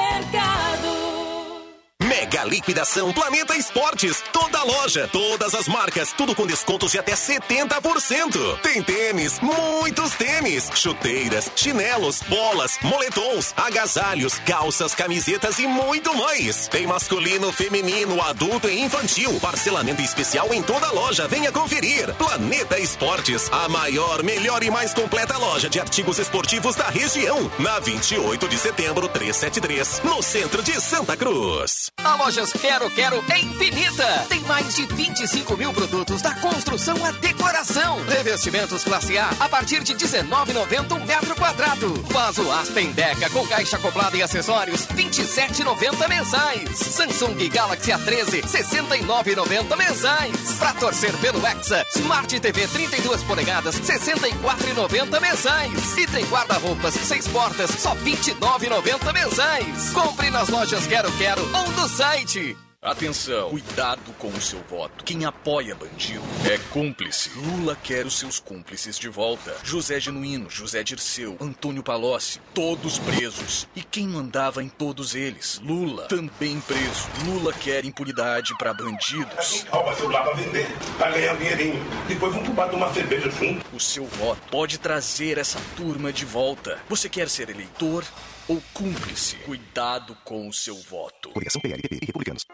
[SPEAKER 2] Mega liquidação Planeta Esportes. Toda loja, todas as marcas, tudo com descontos de até 70%. Tem tênis, muitos tênis, chuteiras, chinelos, bolas, moletons, agasalhos, calças, camisetas e muito mais. Tem masculino, feminino, adulto e infantil. Parcelamento especial em toda loja. Venha conferir. Planeta Esportes, a maior, melhor e mais completa loja de artigos esportivos da região. Na 28 de setembro, 373, no centro de Santa Cruz.
[SPEAKER 21] Lojas Quero Quero é infinita. Tem mais de 25 mil produtos da construção à decoração. Revestimentos classe A a partir de 19,90 um metro quadrado. Vaso Aspen Deca com caixa acoplada e acessórios 27,90 mensais. Samsung Galaxy A13 69,90 mensais. Pra torcer pelo Hexa, Smart TV 32 polegadas 64,90 mensais. E tem guarda-roupas 6 portas só 29,90 mensais. Compre nas lojas Quero Quero ou no site.
[SPEAKER 22] Atenção, cuidado com o seu voto. Quem apoia bandido é cúmplice. Lula quer os seus cúmplices de volta. José Genuíno, José Dirceu, Antônio Palocci, todos presos. E quem mandava em todos eles? Lula, também preso. Lula quer impunidade para bandidos.
[SPEAKER 23] Rouba celular pra vender, pra ganhar um dinheirinho. Depois pro bar tomar cerveja junto.
[SPEAKER 22] O seu voto pode trazer essa turma de volta. Você quer ser eleitor ou cúmplice? Cuidado com o seu voto.
[SPEAKER 7] Coligação PLPP e Republicanos.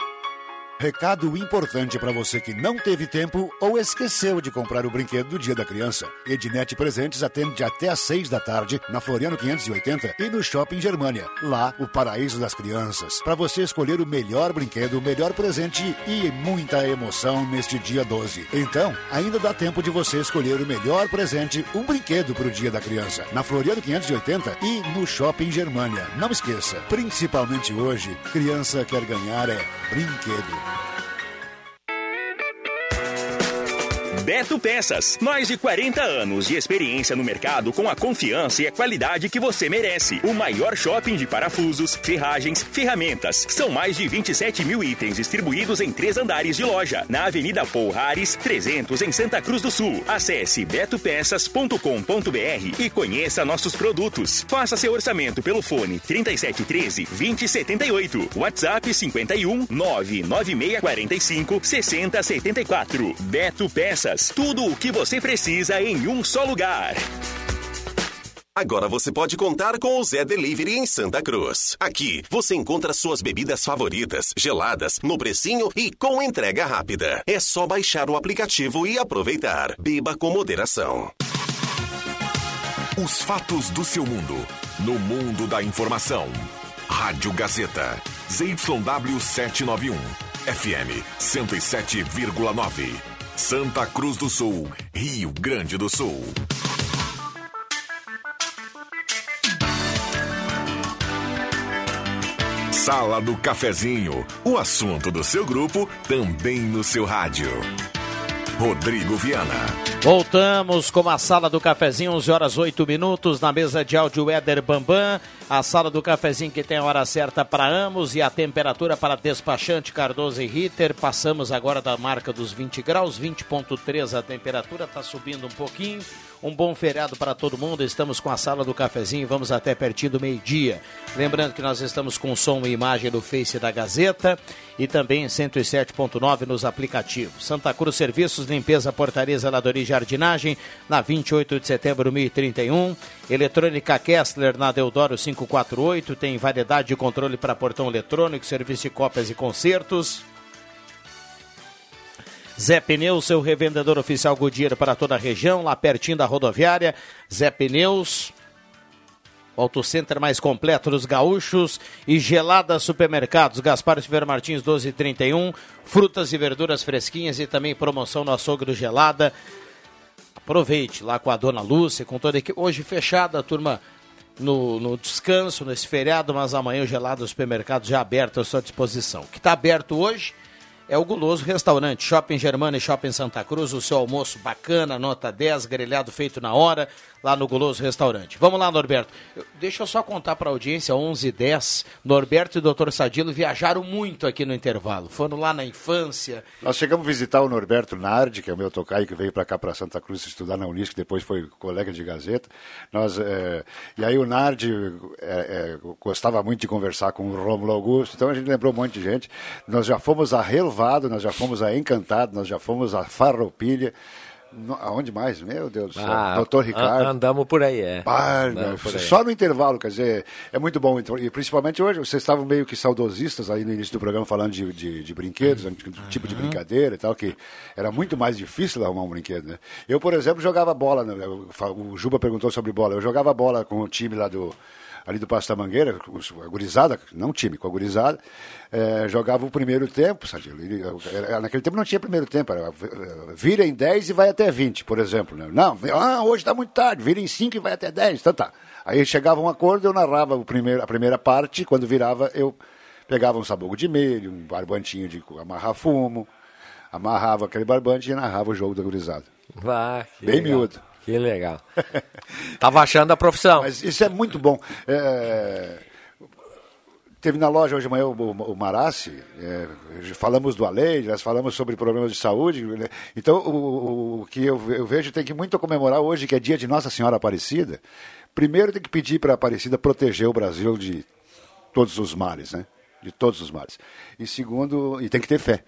[SPEAKER 6] Recado importante para você que não teve tempo ou esqueceu de comprar o brinquedo do Dia da Criança. Ednet Presentes atende até às 6 da tarde na Floriano 580 e no Shopping Germania. Lá, o paraíso das crianças. Para você escolher o melhor brinquedo, o melhor presente e muita emoção neste dia 12. Então, ainda dá tempo de você escolher o melhor presente, um brinquedo para o Dia da Criança. Na Floriano 580 e no Shopping Germania. Não esqueça, principalmente hoje, criança quer ganhar é brinquedo. Thank you.
[SPEAKER 24] Beto Peças. Mais de 40 anos de experiência no mercado com a confiança e a qualidade que você merece. O maior shopping de parafusos, ferragens, ferramentas. São mais de 27 mil itens distribuídos em três andares de loja. Na Avenida Paul Harris, 300, em Santa Cruz do Sul. Acesse betopeças.com.br e conheça nossos produtos. Faça seu orçamento pelo fone 3713 2078. WhatsApp 51 99645 6074. Beto Peças. Tudo o que você precisa em um só lugar.
[SPEAKER 2] Agora você pode contar com o Zé Delivery em Santa Cruz. Aqui você encontra suas bebidas favoritas, geladas, no precinho e com entrega rápida. É só baixar o aplicativo e aproveitar. Beba com moderação.
[SPEAKER 25] Os fatos do seu mundo. No mundo da informação. Rádio Gazeta. ZYW 791. FM 107,9. Santa Cruz do Sul, Rio Grande do Sul. Sala do Cafezinho, o assunto do seu grupo também no seu rádio. Rodrigo Viana.
[SPEAKER 1] Voltamos com a sala do cafezinho, 11 horas 8 minutos, na mesa de áudio Éder Bambam. A sala do cafezinho que tem a hora certa para ambos e a temperatura para despachante Cardoso e Ritter. Passamos agora da marca dos 20 graus, 20,3 a temperatura, está subindo um pouquinho. Um bom feriado para todo mundo. Estamos com a sala do cafezinho, vamos até pertinho do meio-dia. Lembrando que nós estamos com som e imagem no Face da Gazeta e também em 107.9 nos aplicativos. Santa Cruz Serviços, Limpeza, Portaria, Zeladoria e Jardinagem, na 28 de setembro de 1031. Eletrônica Kessler, na Deodoro 548. Tem variedade de controle para portão eletrônico, serviço de cópias e concertos. Zé Pneus, seu revendedor oficial Goodyear para toda a região, lá pertinho da rodoviária. Zé Pneus, o Auto Center mais completo dos gaúchos e Gelada Supermercados, Gaspar Silveira Martins 1231, frutas e verduras fresquinhas e também promoção no açougue do Gelada. Aproveite lá com a dona Lúcia, com toda a equipe. Hoje fechada, turma no, no descanso, nesse feriado, mas amanhã o gelado do supermercado já aberto à sua disposição. O que está aberto hoje é o Guloso Restaurante, Shopping Germana e Shopping Santa Cruz, o seu almoço bacana, nota 10, grelhado feito na hora, lá no Guloso Restaurante. Vamos lá, Norberto. Eu, deixa eu só contar para a audiência, 11 h 10 Norberto e o Dr. Sadilo viajaram muito aqui no intervalo. Foram lá na infância.
[SPEAKER 6] Nós chegamos a visitar o Norberto Nardi, que é o meu tocaio, que veio para cá, para Santa Cruz, estudar na Unisc, depois foi colega de Gazeta. Nós, é... E aí o Nardi é, é, gostava muito de conversar com o Romulo Augusto, então a gente lembrou um monte de gente. Nós já fomos a Relvado, nós já fomos a Encantado, nós já fomos a Farroupilha. No, aonde mais? Meu Deus do céu.
[SPEAKER 3] Ah,
[SPEAKER 6] Doutor Ricardo.
[SPEAKER 3] Andamos por aí, é.
[SPEAKER 6] Por aí. Só no intervalo, quer dizer, é muito bom. E principalmente hoje, vocês estavam meio que saudosistas aí no início do programa falando de, de, de brinquedos, uhum. tipo de brincadeira e tal, que era muito mais difícil arrumar um brinquedo, né? Eu, por exemplo, jogava bola, né? o Juba perguntou sobre bola, eu jogava bola com o time lá do ali do Passo da Mangueira, a gurizada, não time, com a gurizada, é, jogava o primeiro tempo, Sadilo. Naquele tempo não tinha primeiro tempo, era vira em 10 e vai até 20, por exemplo. Né? Não, ah, hoje está muito tarde, vira em 5 e vai até 10, então tá. Aí chegava um acordo, eu narrava o primeiro, a primeira parte, quando virava, eu pegava um sabugo de milho, um barbantinho de amarrar fumo, amarrava aquele barbante e narrava o jogo da gurizada.
[SPEAKER 3] Ah,
[SPEAKER 6] Bem
[SPEAKER 3] legal.
[SPEAKER 6] miúdo.
[SPEAKER 3] Que legal. Tava achando a profissão.
[SPEAKER 6] Mas isso é muito bom. É... Teve na loja hoje de manhã o, o, Marassi, é, falamos do Alei, nós falamos sobre problemas de saúde. Né? Então, o, o, que eu, eu, vejo tem que muito comemorar hoje, que é dia de Nossa Senhora Aparecida. Primeiro tem que pedir para a Aparecida proteger o Brasil de todos os males, né? De todos os males. E segundo, e tem que ter fé.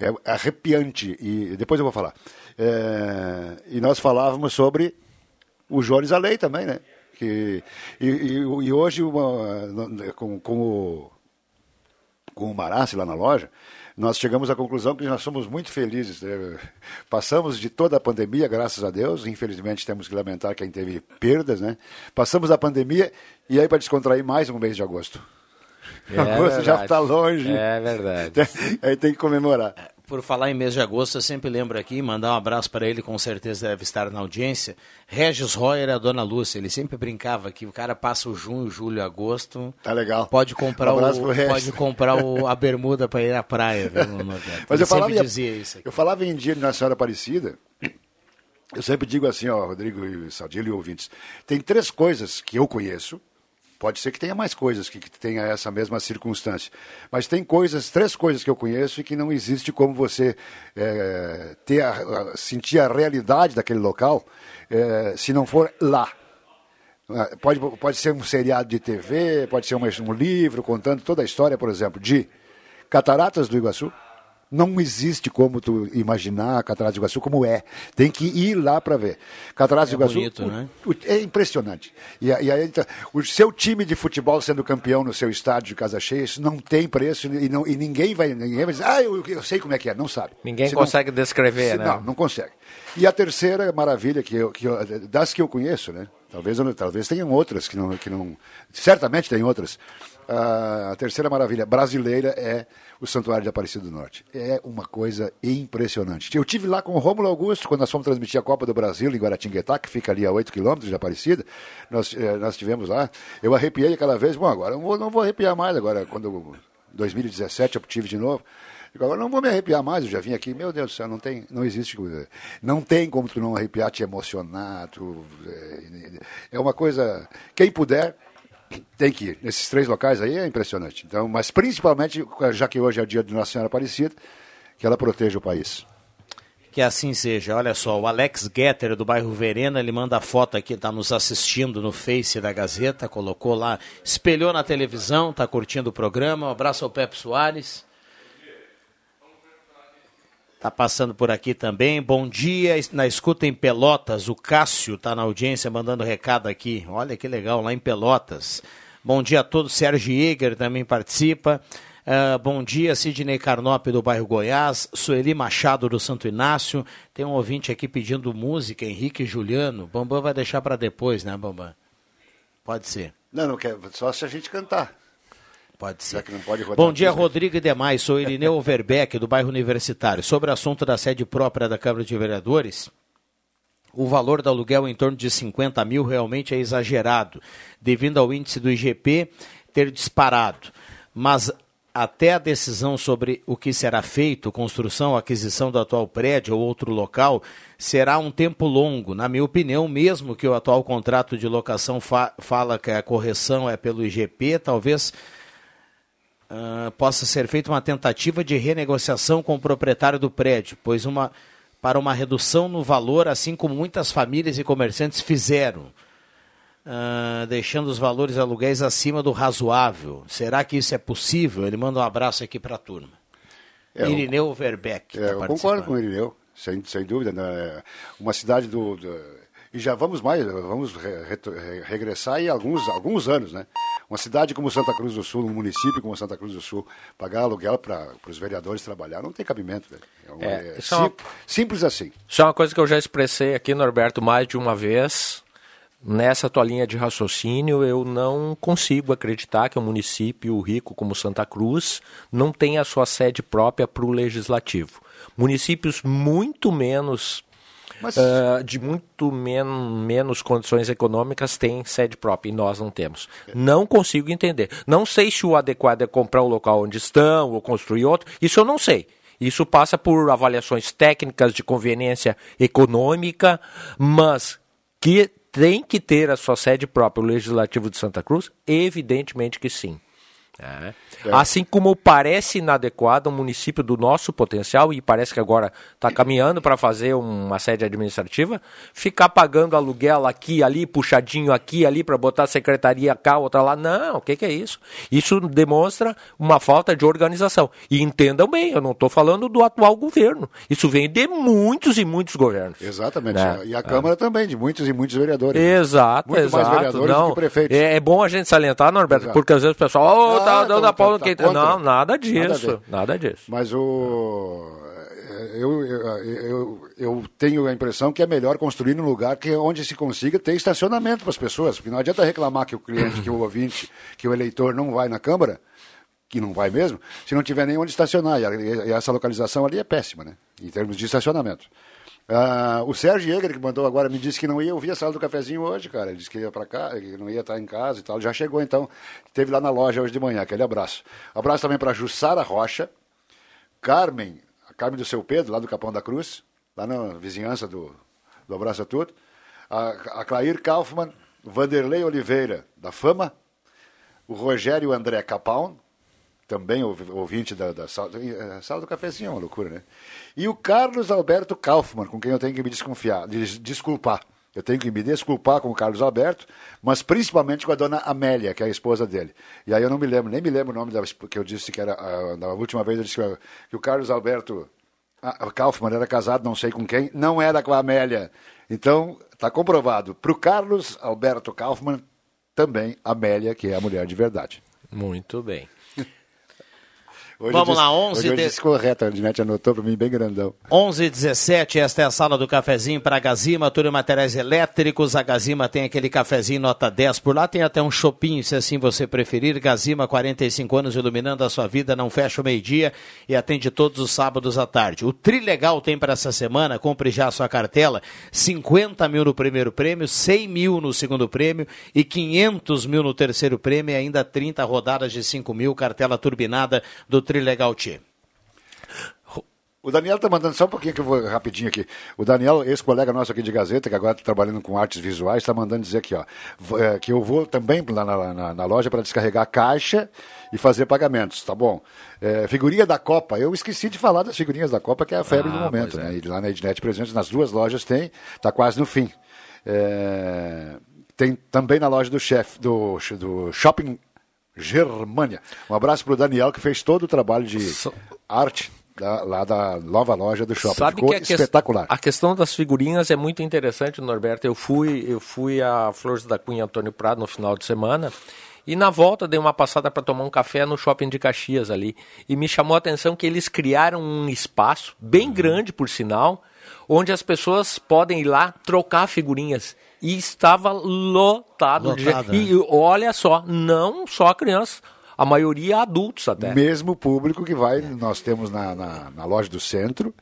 [SPEAKER 6] É arrepiante, e depois eu vou falar. É, e nós falávamos sobre o Jones Alei também, né? Que, e, e, e hoje, uma, com, com, o, com o Marassi lá na loja, nós chegamos à conclusão que nós somos muito felizes. Né? Passamos de toda a pandemia, graças a Deus. Infelizmente, temos que lamentar quem teve perdas, né? Passamos a pandemia e aí, para descontrair, mais um mês de agosto.
[SPEAKER 3] É
[SPEAKER 6] agosto
[SPEAKER 3] verdade.
[SPEAKER 6] já está longe.
[SPEAKER 3] É verdade.
[SPEAKER 6] Aí tem que comemorar.
[SPEAKER 1] Por falar em mês de agosto, eu sempre lembro aqui, mandar um abraço para ele, com certeza deve estar na audiência. Regis Royer e a Dona Lúcia, ele sempre brincava que o cara passa o junho, julho, agosto.
[SPEAKER 6] Tá legal.
[SPEAKER 1] Pode comprar,
[SPEAKER 6] Um
[SPEAKER 1] o, pode comprar o, a bermuda para ir à praia, viu?
[SPEAKER 6] Mas eu falava,
[SPEAKER 1] dizia isso. Aqui.
[SPEAKER 6] eu falava em dia de Nossa Senhora Aparecida, eu sempre digo assim, ó, Rodrigo e Sadilho e ouvintes, tem três coisas que eu conheço, pode ser que tenha mais coisas que, que tenha essa mesma circunstância, mas tem coisas, três coisas que eu conheço e que não existe como você é, ter a, sentir a realidade daquele local é, se não for lá. Ah, Pode, pode ser um seriado de TV, pode ser um, um livro contando toda a história, por exemplo, de Cataratas do Iguaçu. Não existe como tu imaginar Cataratas do Iguaçu como é. Tem que ir lá para ver. Cataratas
[SPEAKER 1] É
[SPEAKER 6] do Iguaçu
[SPEAKER 1] bonito,
[SPEAKER 6] o-
[SPEAKER 1] né?
[SPEAKER 6] o- é impressionante. E, e aí, o seu time de futebol sendo campeão no seu estádio de casa cheia, isso não tem preço e, não- e ninguém, vai, ninguém vai dizer, ah, eu, eu sei como é que é. Não sabe.
[SPEAKER 3] Ninguém
[SPEAKER 6] Se não-
[SPEAKER 3] consegue descrever,
[SPEAKER 6] se-
[SPEAKER 3] né?
[SPEAKER 6] Não, não consegue. E a terceira maravilha, que eu, que eu- das que eu conheço, né? Talvez, não- talvez tenham outras que não, que não. Certamente tem outras. Ah, a terceira maravilha brasileira é o Santuário de Aparecida do Norte. É uma coisa impressionante. Eu tive lá com o Rômulo Augusto, quando nós fomos transmitir a Copa do Brasil em Guaratinguetá, que fica ali a 8 quilômetros de Aparecida. Nós, eh, nós estivemos lá. Eu arrepiei aquela vez. Bom, agora eu não vou, não vou arrepiar mais. Agora, quando 2017 eu tive de novo. Agora não vou me arrepiar mais, eu já vim aqui, meu Deus do céu, não tem, não existe, não tem como tu não arrepiar, te emocionar, tu, é, é uma coisa, quem puder, tem que ir. Nesses três locais aí é impressionante. Então, mas principalmente, já que hoje é dia de Nossa Senhora Aparecida, que ela proteja o país.
[SPEAKER 1] Que assim seja. Olha só, o Alex Getter do bairro Verena, ele manda a foto aqui, está nos assistindo no Face da Gazeta, colocou lá, espelhou na televisão, está curtindo o programa. Um abraço ao Pepe Soares. Tá passando por aqui também. Bom dia, na escuta em Pelotas. O Cássio tá na audiência mandando recado aqui. Olha que legal, lá em Pelotas. Bom dia a todos. Sérgio Eger também participa. Ah, bom dia, Sidney Carnop do bairro Goiás. Sueli Machado do Santo Inácio. Tem um ouvinte aqui pedindo música, Henrique Juliano. Bambam vai deixar para depois, né, Bambam? Pode ser.
[SPEAKER 6] Não, não quer, só se a gente cantar.
[SPEAKER 1] Pode ser.
[SPEAKER 6] Pode
[SPEAKER 1] Bom dia. Rodrigo e demais. Sou Irineu Overbeck, do bairro Universitário. Sobre o assunto da sede própria da Câmara de Vereadores, o valor do aluguel em torno de 50 mil realmente é exagerado, devido ao índice do IGP ter disparado. Mas até a decisão sobre o que será feito, construção aquisição do atual prédio ou outro local, será um tempo longo. Na minha opinião, mesmo que o atual contrato de locação fa fala que a correção é pelo IGP, talvez uh, possa ser feita uma tentativa de renegociação com o proprietário do prédio, pois uma para uma redução no valor, assim como muitas famílias e comerciantes fizeram uh, deixando os valores aluguéis acima do razoável. Será que isso é possível? Ele manda um abraço aqui para a turma. É, Irineu Verbeck.
[SPEAKER 6] É, tá eu concordo com o Irineu, sem, sem dúvida. Né? Uma cidade do, do, E já vamos mais, vamos re, re, regressar em alguns, alguns anos, né? Uma cidade como Santa Cruz do Sul, um município como Santa Cruz do Sul, pagar aluguel para os vereadores trabalhar, não tem cabimento. É, uma, é, é sim, é uma, simples assim.
[SPEAKER 3] Isso é uma coisa que eu já expressei aqui, Norberto, mais de uma vez nessa tua linha de raciocínio, eu não consigo acreditar que um município rico como Santa Cruz não tenha a sua sede própria para o legislativo. Municípios muito menos. Mas... Uh, de muito men menos condições econômicas têm sede própria e nós não temos. Não consigo entender. Não sei se o adequado é comprar o local onde estão ou construir outro. Isso eu não sei. Isso passa por avaliações técnicas de conveniência econômica, mas que tem que ter a sua sede própria, o Legislativo de Santa Cruz? Evidentemente que sim. É. É. Assim como parece inadequado um município do nosso potencial, e parece que agora está caminhando para fazer uma sede administrativa, ficar pagando aluguel aqui, ali, puxadinho aqui, ali, para botar a secretaria cá, outra lá. Não, o que, que, é isso? Isso demonstra uma falta de organização. E entendam bem, eu não estou falando do atual governo. Isso vem de muitos e muitos governos.
[SPEAKER 6] Exatamente. Né? E a Câmara é. também, de muitos e muitos vereadores.
[SPEAKER 3] Exato, Muito exato. mais vereadores não, do que prefeitos. É, é, bom a gente salientar, Norberto, exato. porque às vezes o pessoal, oh, tá dando a pau no que. Não, nada disso. Nada, nada, disso.
[SPEAKER 6] Mas o. Eu, eu, eu, eu, tenho a impressão que é melhor construir num lugar que onde se consiga ter estacionamento para as pessoas, porque não adianta reclamar que o cliente, que o ouvinte, que o eleitor não vai na Câmara, que não vai mesmo, se não tiver nem onde estacionar. E, essa localização ali é péssima, né? Em termos de estacionamento. Uh, o Sérgio Jäger, que mandou agora, me disse que não ia ouvir a sala do cafezinho hoje, cara. Ele disse que ia para cá, que não ia estar em casa e tal. Já chegou então, esteve lá na loja hoje de manhã. Aquele abraço. abraço também para Jussara Rocha, Carmen, a Carmen do seu Pedro, lá do Capão da Cruz, lá na vizinhança do, do Abraço a Tudo. A, a Clair Kaufmann, Vanderlei Oliveira, da Fama. O Rogério André Capão, também ouvinte da, da sala, eh, sala do cafezinho, é uma loucura, né? E o Carlos Alberto Kaufmann, com quem eu tenho que me desconfiar, desculpar. Eu tenho que me desculpar com o Carlos Alberto, mas principalmente com a dona Amélia, que é a esposa dele. E aí eu não me lembro, nem me lembro o nome da, que eu disse que era. A, na última vez eu disse que, que o Carlos Alberto a, Kaufmann era casado, não sei com quem, não era com a Amélia. Então, está comprovado. Para o Carlos Alberto Kaufmann, também Amélia, que é a mulher de verdade.
[SPEAKER 3] Muito bem.
[SPEAKER 1] Hoje Vamos disse, lá, 11
[SPEAKER 6] hoje de... correto, a Ednet anotou para mim bem grandão.
[SPEAKER 1] 11 e 17, esta é a sala do cafezinho para a Gazima, tudo materiais elétricos. A Gazima tem aquele cafezinho nota 10 por lá, tem até um shopping, se assim você preferir. Gazima, 45 anos iluminando a sua vida, não fecha o meio-dia e atende todos os sábados à tarde. O Trilegal tem para essa semana, compre já a sua cartela, 50 mil no primeiro prêmio, 100 mil no segundo prêmio e 500 mil no terceiro prêmio e ainda 30 rodadas de 5 mil, cartela turbinada do Trilegal T.
[SPEAKER 6] O Daniel está mandando só um pouquinho que eu vou rapidinho aqui. O Daniel, esse colega nosso aqui de Gazeta, que agora está trabalhando com artes visuais, está mandando dizer aqui, ó, é, que eu vou também lá na, na, na loja para descarregar a caixa e fazer pagamentos, tá bom? É, figurinha da Copa, eu esqueci de falar das figurinhas da Copa, que é a febre ah, do momento, né? É. E lá na Ednet Presentes, nas duas lojas tem, está quase no fim. É, tem também na loja do chefe, do, do Shopping Germânia. Um abraço para o Daniel, que fez todo o trabalho de arte da, lá da nova loja do shopping. Sabe Ficou que a espetacular.
[SPEAKER 3] Que, a questão das figurinhas é muito interessante, Norberto. Eu fui, eu fui a Flores da Cunha Antônio Prado no final de semana. E na volta dei uma passada para tomar um café no shopping de Caxias ali. E me chamou a atenção que eles criaram um espaço, bem uhum. grande por sinal, onde as pessoas podem ir lá trocar figurinhas e estava lotado. lotado de... E né? olha só, não só crianças, a maioria adultos até.
[SPEAKER 6] Mesmo público que vai, nós temos na, na, na loja do centro,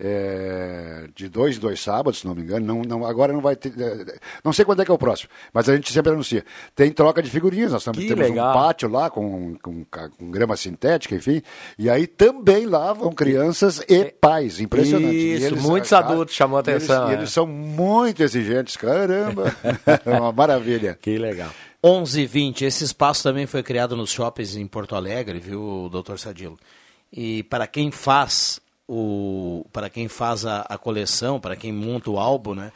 [SPEAKER 6] é, de dois em dois sábados, se não me engano. Não, não, agora não vai ter. é, não sei quando é que é o próximo, mas a gente sempre anuncia. Tem troca de figurinhas, nós também temos
[SPEAKER 3] legal.
[SPEAKER 6] um pátio lá com, com, com grama sintética, enfim. E aí também lá vão crianças e pais. Impressionante. E
[SPEAKER 3] Isso,
[SPEAKER 6] eles-
[SPEAKER 3] muitos
[SPEAKER 6] cara,
[SPEAKER 3] adultos chamou a
[SPEAKER 6] eles-
[SPEAKER 3] atenção,
[SPEAKER 6] e
[SPEAKER 3] é.
[SPEAKER 6] eles são muito exigentes, caramba. É uma maravilha.
[SPEAKER 3] Que legal.
[SPEAKER 1] 11 h 20 Esse espaço também foi criado nos shoppings em Porto Alegre, viu, doutor Sadilo? E para quem faz o para quem faz a, a coleção, para quem monta o álbum, né?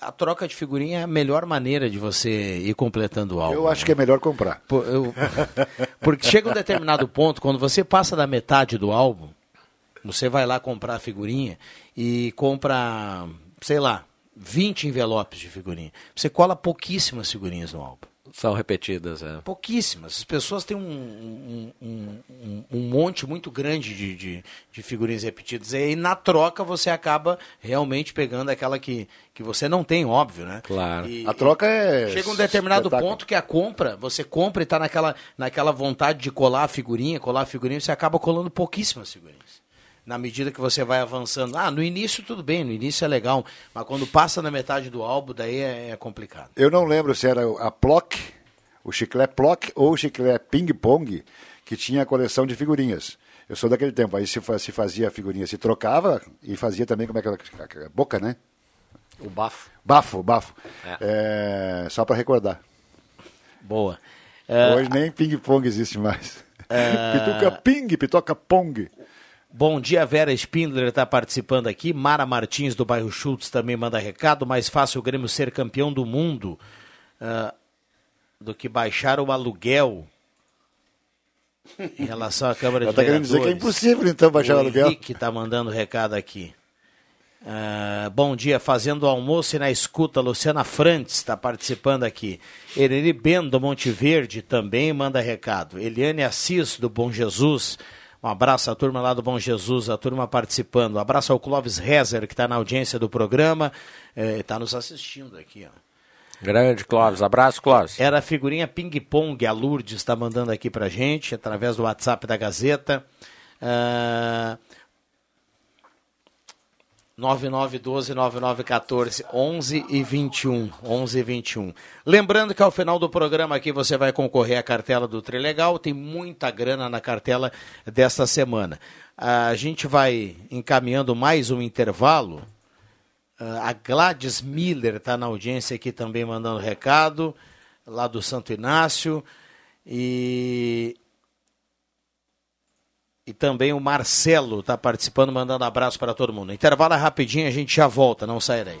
[SPEAKER 1] A troca de figurinha é a melhor maneira de você ir completando o álbum.
[SPEAKER 6] Eu acho que é melhor comprar.
[SPEAKER 1] Pô, eu- porque chega um determinado ponto, quando você passa da metade do álbum, você vai lá comprar a figurinha e compra, sei lá, 20 envelopes de figurinha. Você cola pouquíssimas figurinhas no álbum.
[SPEAKER 3] São repetidas, é.
[SPEAKER 1] Pouquíssimas. As pessoas têm um, um, um- um- monte muito grande de, de, de figurinhas repetidas. E aí, na troca, você acaba realmente pegando aquela que, que você não tem, óbvio, né?
[SPEAKER 3] Claro.
[SPEAKER 1] E-
[SPEAKER 6] A troca é.
[SPEAKER 1] Chega um determinado
[SPEAKER 6] espetáculo.
[SPEAKER 1] ponto que a compra, você compra e está naquela, naquela vontade de colar a figurinha, colar a figurinha, você acaba colando pouquíssimas figurinhas. Na medida que você vai avançando. Ah, no início tudo bem, no início é legal, mas quando passa na metade do álbum, daí é, é complicado.
[SPEAKER 6] Eu não lembro se era a Plock, o chiclete Plock ou o chiclete Ping Pong, que tinha a coleção de figurinhas. Eu sou daquele tempo. Aí se, fa- se fazia a figurinha, se trocava e fazia também como é que era? Boca, né?
[SPEAKER 3] O bafo.
[SPEAKER 6] Bafo, bafo.
[SPEAKER 3] É.
[SPEAKER 6] É, só para recordar.
[SPEAKER 1] Boa.
[SPEAKER 6] Hoje nem ping-pong existe mais.
[SPEAKER 1] É.
[SPEAKER 6] Pituca ping, pitoca pong.
[SPEAKER 1] Bom dia, Vera Spindler está participando aqui. Mara Martins, do bairro Schultz, também manda recado. Mais fácil o Grêmio ser campeão do mundo ah, do que baixar o aluguel em relação à Câmara de
[SPEAKER 6] tá querendo dizer que é
[SPEAKER 1] Vereadores.
[SPEAKER 6] impossível, então, baixar o aluguel.
[SPEAKER 1] Henrique está mandando recado aqui. Ah, bom dia, fazendo almoço e na escuta, Luciana Frantes está participando aqui. Ereri Bendo, do Monte Verde, também manda recado. Eliane Assis, do Bom Jesus. Um abraço à turma lá do Bom Jesus, a turma participando. Um abraço ao Clóvis Rezer, que está na audiência do programa. Está nos assistindo aqui, ó.
[SPEAKER 3] Grande Clóvis. Abraço, Clóvis.
[SPEAKER 1] Era a figurinha ping-pong, a Lourdes está mandando aqui pra gente, através do WhatsApp da Gazeta. Ah, 9912-9914, 11 e 21. 11 e 21. Lembrando que ao final do programa aqui você vai concorrer à cartela do Trilegal. Tem muita grana na cartela desta semana. A gente vai encaminhando mais um intervalo. Ah, a Gladys Miller está na audiência aqui também mandando recado, lá do Santo Inácio. E, e também o Marcelo está participando, mandando abraço para todo mundo. Intervalo é rapidinho, a gente já volta, não sai daí.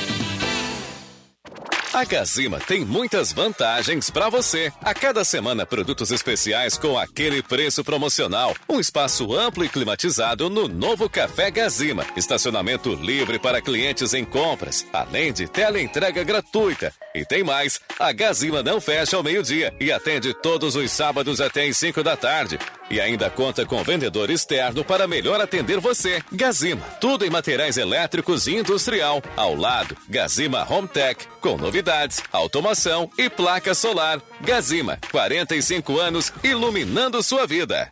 [SPEAKER 25] A Gazima tem muitas vantagens para você. A cada semana, produtos especiais com aquele preço promocional. Um espaço amplo e climatizado no novo Café Gazima. Estacionamento livre para clientes em compras, além de teleentrega gratuita. E tem mais: a Gazima não fecha ao meio-dia e atende todos os sábados até às 5 da tarde. E ainda conta com vendedor externo para melhor atender você. Gazima, tudo em materiais elétricos e industrial. Ao lado, Gazima Home Tech, com novidades, automação e placa solar. Gazima, 45 anos iluminando sua vida.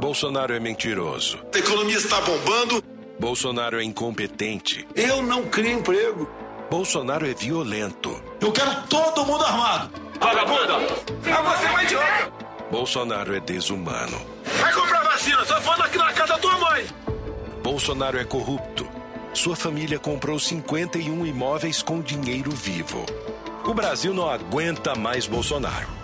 [SPEAKER 19] Bolsonaro é mentiroso.
[SPEAKER 23] A economia está bombando.
[SPEAKER 19] Bolsonaro é incompetente.
[SPEAKER 23] Eu não crio emprego.
[SPEAKER 19] Bolsonaro é violento.
[SPEAKER 23] Eu quero todo mundo armado. Vagabunda! Ah, você é um idiota!
[SPEAKER 19] Bolsonaro é desumano.
[SPEAKER 23] Vai comprar vacina, só falando aqui na casa da tua mãe.
[SPEAKER 19] Bolsonaro é corrupto. Sua família comprou 51 imóveis com dinheiro vivo. O Brasil não aguenta mais Bolsonaro.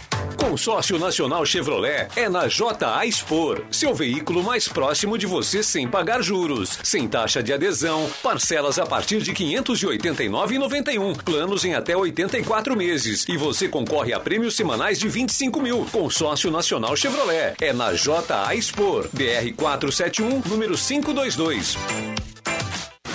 [SPEAKER 26] Consórcio Nacional Chevrolet é na JA Expor, seu veículo mais próximo de você sem pagar juros, sem taxa de adesão, parcelas a partir de 589,91, planos em até 84 meses e você concorre a prêmios semanais de 25 mil. Consórcio Nacional Chevrolet é na JA Expor, BR 471, número 522.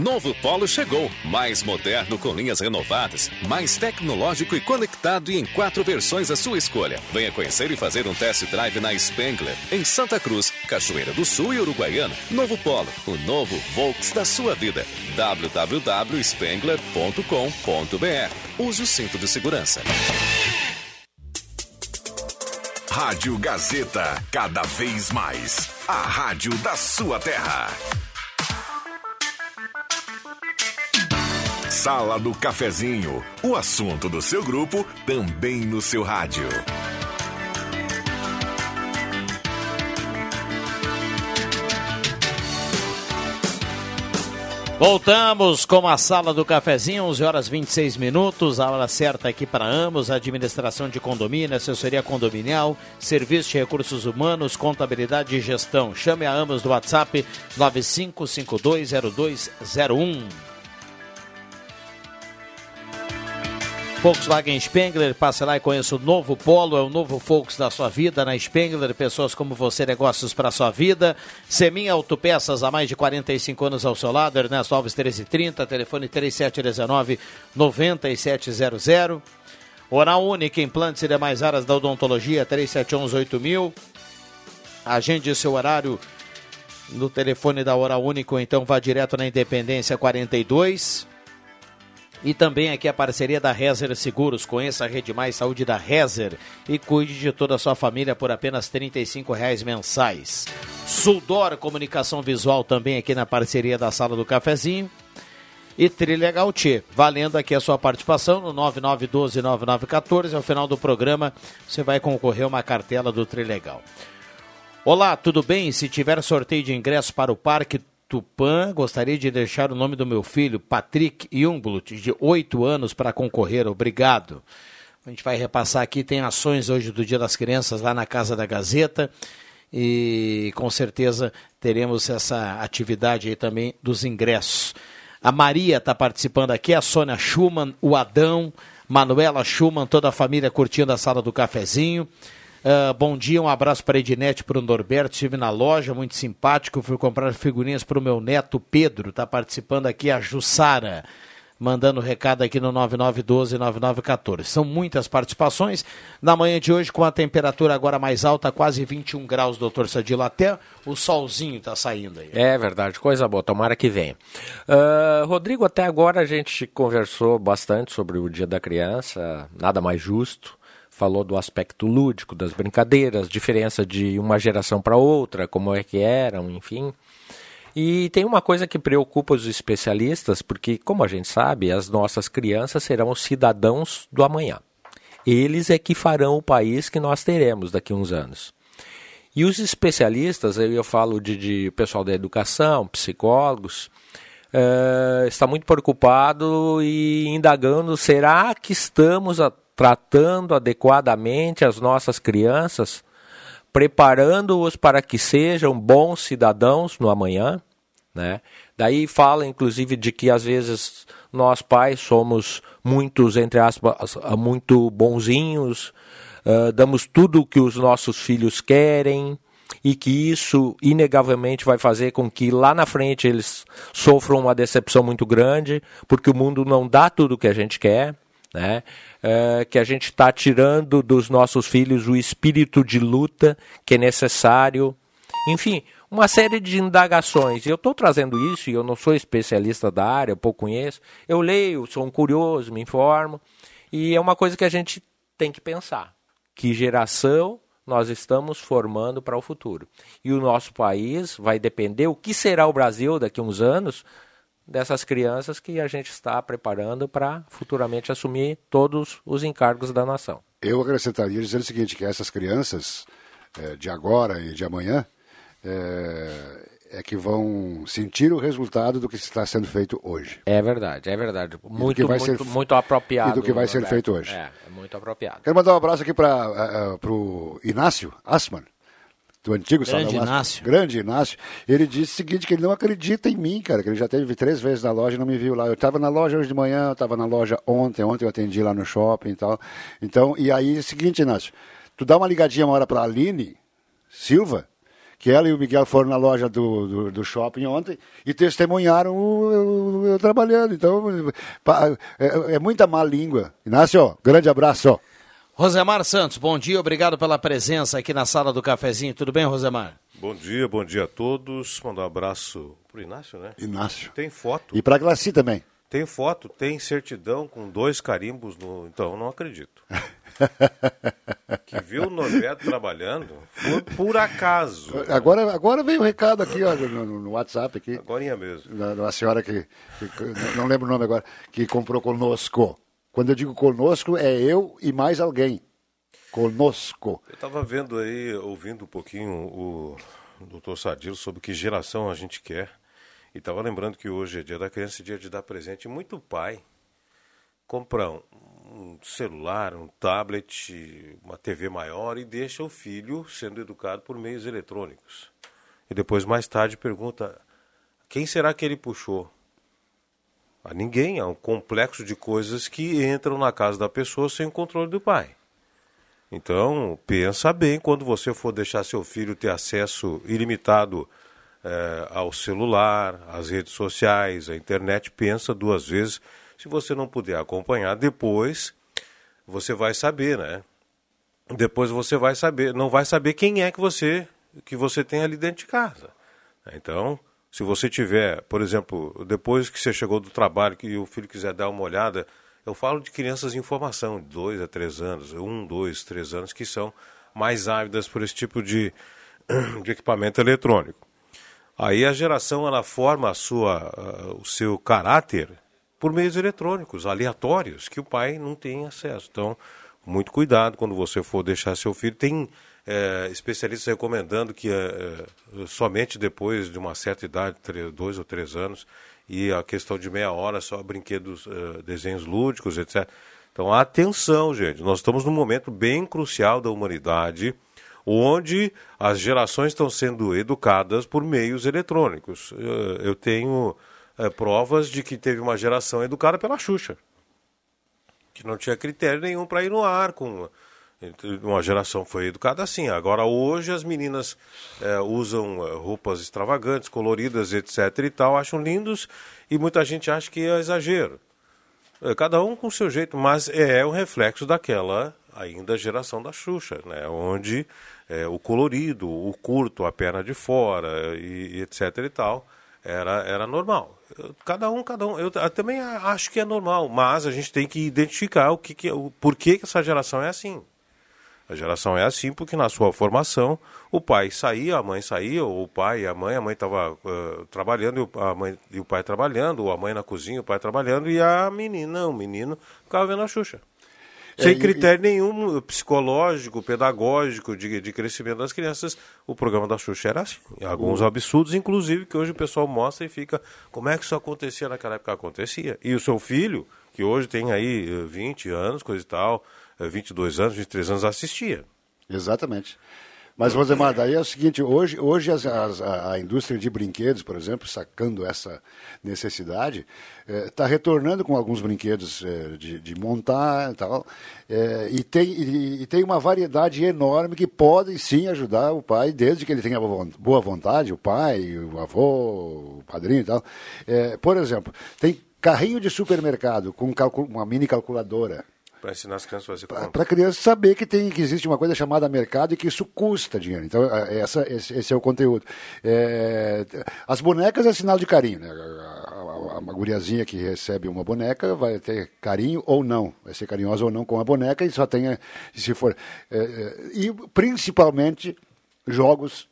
[SPEAKER 26] Novo Polo chegou, mais moderno com linhas renovadas, mais tecnológico e conectado e em quatro versões à sua escolha. Venha conhecer e fazer um test drive na Spengler, em Santa Cruz, Cachoeira do Sul e Uruguaiana. Novo Polo, o novo Volks da sua vida. www.spengler.com.br. Use o cinto de segurança.
[SPEAKER 25] Rádio Gazeta, cada vez mais. A rádio da sua terra. Sala do Cafezinho, o assunto do seu grupo também no seu rádio.
[SPEAKER 1] Voltamos com a sala do cafezinho, 11 horas 26 minutos, a hora certa aqui para ambos, administração de condomínio, assessoria condominial, serviço de recursos humanos, contabilidade e gestão. Chame a ambos do WhatsApp 95520201. Volkswagen Spengler, passe lá e conheça o novo Polo, é o novo Volks da sua vida na Spengler, pessoas como você, negócios para sua vida. Semin Autopeças, há mais de 45 anos ao seu lado, Ernesto Alves 1330, telefone 3719-9700. Oral Única, implantes e demais áreas da odontologia, 3711-8000. Agende seu horário no telefone da Oral Única, então vá direto na Independência 42. E também aqui a parceria da Rezer Seguros. Conheça a Rede Mais Saúde da Rezer e cuide de toda a sua família por apenas R$ reais mensais. Suldor Comunicação Visual também aqui na parceria da Sala do Cafezinho. E Trilha Gautier, valendo aqui a sua participação no 9912-9914. Ao final do programa, você vai concorrer a uma cartela do Trilegal. Olá, tudo bem? Se tiver sorteio de ingresso para o Parque Tupã, gostaria de deixar o nome do meu filho, Patrick Jungblut, de 8 anos, para concorrer. Obrigado. A gente vai repassar aqui, tem ações hoje do Dia das Crianças lá na Casa da Gazeta e com certeza teremos essa atividade aí também dos ingressos. A Maria está participando aqui, a Sônia Schumann, o Adão, Manuela Schumann, toda a família curtindo a sala do cafezinho. Uh, bom dia, um abraço para a Ednete, para o Norberto. Estive na loja, muito simpático. Fui comprar figurinhas para o meu neto Pedro. Está participando aqui a Jussara, mandando recado aqui no 9912-9914. São muitas participações. Na manhã de hoje, com a temperatura agora mais alta, quase 21 graus, doutor Sadilo. Até o solzinho está saindo aí.
[SPEAKER 3] É verdade, coisa boa. Tomara que venha. Uh, Rodrigo, até agora a gente conversou bastante sobre o Dia da Criança. Nada mais justo falou do aspecto lúdico das brincadeiras, diferença de uma geração para outra, como é que eram, enfim. E tem uma coisa que preocupa os especialistas, porque, como a gente sabe, as nossas crianças serão os cidadãos do amanhã. Eles é que farão o país que nós teremos daqui a uns anos. E os especialistas, eu falo de, de pessoal da educação, psicólogos, uh, está muito preocupado e indagando: será que estamos a, tratando adequadamente as nossas crianças, preparando-os para que sejam bons cidadãos no amanhã? Né? Daí fala, inclusive, de que às vezes nós pais somos muitos, entre aspas, muito bonzinhos, uh, damos tudo o que os nossos filhos querem e que isso inegavelmente vai fazer com que lá na frente eles sofram uma decepção muito grande, porque o mundo não dá tudo o que a gente quer, né? Uh, que a gente está tirando dos nossos filhos o espírito de luta que é necessário. Enfim, uma série de indagações. Eu estou trazendo isso e eu não sou especialista da área, pouco conheço. Eu leio, sou um curioso, me informo. E é uma coisa que a gente tem que pensar. Que geração nós estamos formando para o futuro? E o nosso país vai depender, o que será o Brasil daqui a uns anos, dessas crianças que a gente está preparando para futuramente assumir todos os encargos da nação.
[SPEAKER 6] Eu acrescentaria dizendo o seguinte, que essas crianças é, de agora e de amanhã, é, é, que vão sentir o resultado do que está sendo feito hoje.
[SPEAKER 3] É verdade, é verdade. Muito, muito, ser, muito apropriado.
[SPEAKER 6] E do que vai ser feito hoje.
[SPEAKER 3] É, é muito apropriado.
[SPEAKER 6] Quero mandar um abraço aqui para uh, o Inácio Asman, do antigo
[SPEAKER 1] Grande Inácio.
[SPEAKER 6] Grande Inácio. Ele disse o seguinte, que ele não acredita em mim, cara, que ele já teve três vezes na loja e não me viu lá. Eu estava na loja hoje de manhã, eu estava na loja ontem, ontem eu atendi lá no shopping e tal. Então, e aí é o seguinte, Inácio, tu dá uma ligadinha uma hora para a Aline Silva, que ela e o Miguel foram na loja do, do, do shopping ontem e testemunharam eu, eu trabalhando. Então, é, é, muita má língua. Inácio, grande abraço.
[SPEAKER 1] Rosemar Santos, bom dia, obrigado pela presença aqui na sala do cafezinho. Tudo bem, Rosemar?
[SPEAKER 27] Bom dia, bom dia a todos. Mandar um abraço pro Inácio, né?
[SPEAKER 6] Inácio.
[SPEAKER 27] Tem foto.
[SPEAKER 6] E pra Glaci também.
[SPEAKER 27] Tem foto, tem certidão com dois carimbos no. Então, não acredito. que viu o Norberto trabalhando foi por acaso.
[SPEAKER 6] Agora, agora veio o um recado aqui ó, no, no, WhatsApp aqui.
[SPEAKER 27] Agora mesmo.
[SPEAKER 6] Da, uma senhora que, que, não lembro o nome agora, que comprou conosco. Quando eu digo conosco, é eu e mais alguém. Conosco.
[SPEAKER 27] Eu estava vendo aí, ouvindo um pouquinho o doutor Sadilo sobre que geração a gente quer. E estava lembrando que hoje é dia da criança e dia de dar presente. Muito pai compra um, um celular, um tablet, uma TV maior e deixa o filho sendo educado por meios eletrônicos. E depois, mais tarde, pergunta: quem será que ele puxou? A ninguém, é um complexo de coisas que entram na casa da pessoa sem o controle do pai. Então, pensa bem quando você for deixar seu filho ter acesso ilimitado é, ao celular, às redes sociais, à internet, pensa duas vezes se você não puder acompanhar depois, você vai saber, né? Depois você vai saber, não vai saber quem é que você que você tem ali dentro de casa. Então, se você tiver, por exemplo, depois que você chegou do trabalho que o filho quiser dar uma olhada, eu falo de crianças em formação, de dois a três anos, um, dois, três anos, que são mais ávidas por esse tipo de, de equipamento eletrônico. Aí a geração ela forma a sua, uh, o seu caráter por meios eletrônicos, aleatórios, que o pai não tem acesso. Então, muito cuidado quando você for deixar seu filho. Tem é, especialistas recomendando que é, é, somente depois de uma certa idade, três, dois ou três anos, e a questão de meia hora só brinquedos, é, desenhos lúdicos, etc. Então, atenção, gente. Nós estamos num momento bem crucial da humanidade, onde as gerações estão sendo educadas por meios eletrônicos. É, eu tenho é, provas de que teve uma geração educada pela Xuxa, que não tinha critério nenhum para ir no ar com uma geração foi educada assim. Agora hoje as meninas é, usam é, roupas extravagantes, coloridas, etc. e tal, acham lindos e muita gente acha que é exagero. É, cada um com o seu jeito, mas é um reflexo daquela ainda geração da Xuxa, né? Onde é, o colorido, o curto, a perna de fora e, e etc e tal era, era normal. Cada um, cada um. Eu, eu, também acho que é normal, mas a gente tem que identificar o que, que o porquê que essa geração é assim. A geração é assim porque na sua formação o pai saía, a mãe saía, ou o pai e a mãe, a mãe estava uh, trabalhando e o, a mãe, e o pai trabalhando, ou a mãe na cozinha, o pai trabalhando, e a menina, o menino, ficava vendo a Xuxa.
[SPEAKER 6] É,
[SPEAKER 27] Sem
[SPEAKER 6] e-
[SPEAKER 27] critério nenhum psicológico, pedagógico, de, de crescimento das crianças, o programa da Xuxa era assim. Alguns
[SPEAKER 6] O-
[SPEAKER 27] absurdos, inclusive, que hoje o pessoal mostra e fica, como é que isso acontecia naquela época? Acontecia. E o seu filho, que hoje tem aí eh, 20 anos, coisa e tal, 22 anos, 23 anos, assistia.
[SPEAKER 6] Exatamente. Mas, Rosemar, daí é o seguinte, hoje, hoje as- as- a, indústria de brinquedos, por exemplo, sacando essa necessidade, está retornando com alguns brinquedos eh, de, de montar e tal, eh, e, tem, e, e tem uma variedade enorme que podem sim ajudar o pai, desde que ele tenha boa von- boa vontade, o pai, o avô, o padrinho e tal. Eh, por exemplo, tem carrinho de supermercado com uma mini calculadora,
[SPEAKER 27] Para ensinar as crianças a fazer
[SPEAKER 6] para a criança saber que tem que existe uma coisa chamada mercado e que isso custa dinheiro. Então é, essa, esse, esse é o conteúdo. É, as bonecas é sinal de carinho, né? A, a, a guriazinha que recebe uma boneca vai ter carinho ou não, vai ser carinhosa ou não com a boneca e só tem se for é, é, e principalmente jogos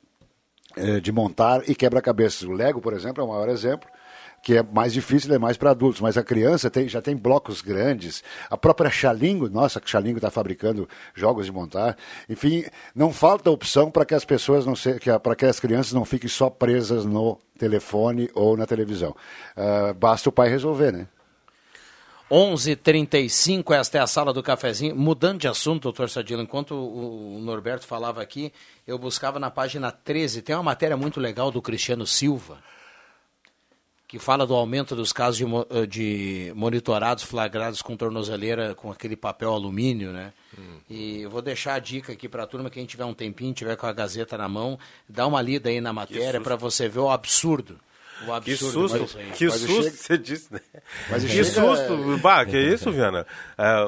[SPEAKER 6] é, de montar e quebra-cabeças. O Lego, por exemplo, é o maior exemplo que é mais difícil, é mais para adultos, mas a criança tem, já tem blocos grandes. A própria Xalingo, nossa, que Xalingo está fabricando jogos de montar. Enfim, não falta opção para que as pessoas não se, que, para que as crianças não fiquem só presas no telefone ou na televisão. Ah, basta o pai resolver, né?
[SPEAKER 1] 11:35 esta é a sala do cafezinho. Mudando de assunto, doutor Sadilo, enquanto o Norberto falava aqui, eu buscava na página 13, tem uma matéria muito legal do Cristiano Silva, que fala do aumento dos casos de, eh, de monitorados flagrados com tornozeleira com aquele papel alumínio, né? E eu vou deixar a dica aqui para a turma, quem tiver um tempinho, tiver com a Gazeta na mão, dá uma lida aí na matéria para você ver o absurdo. O
[SPEAKER 27] Que
[SPEAKER 1] absurdo
[SPEAKER 27] susto,
[SPEAKER 1] disso aí.
[SPEAKER 27] que susto você disse, né?
[SPEAKER 1] Mas
[SPEAKER 27] que
[SPEAKER 1] chega-
[SPEAKER 27] susto, bah, que isso, Viana? É,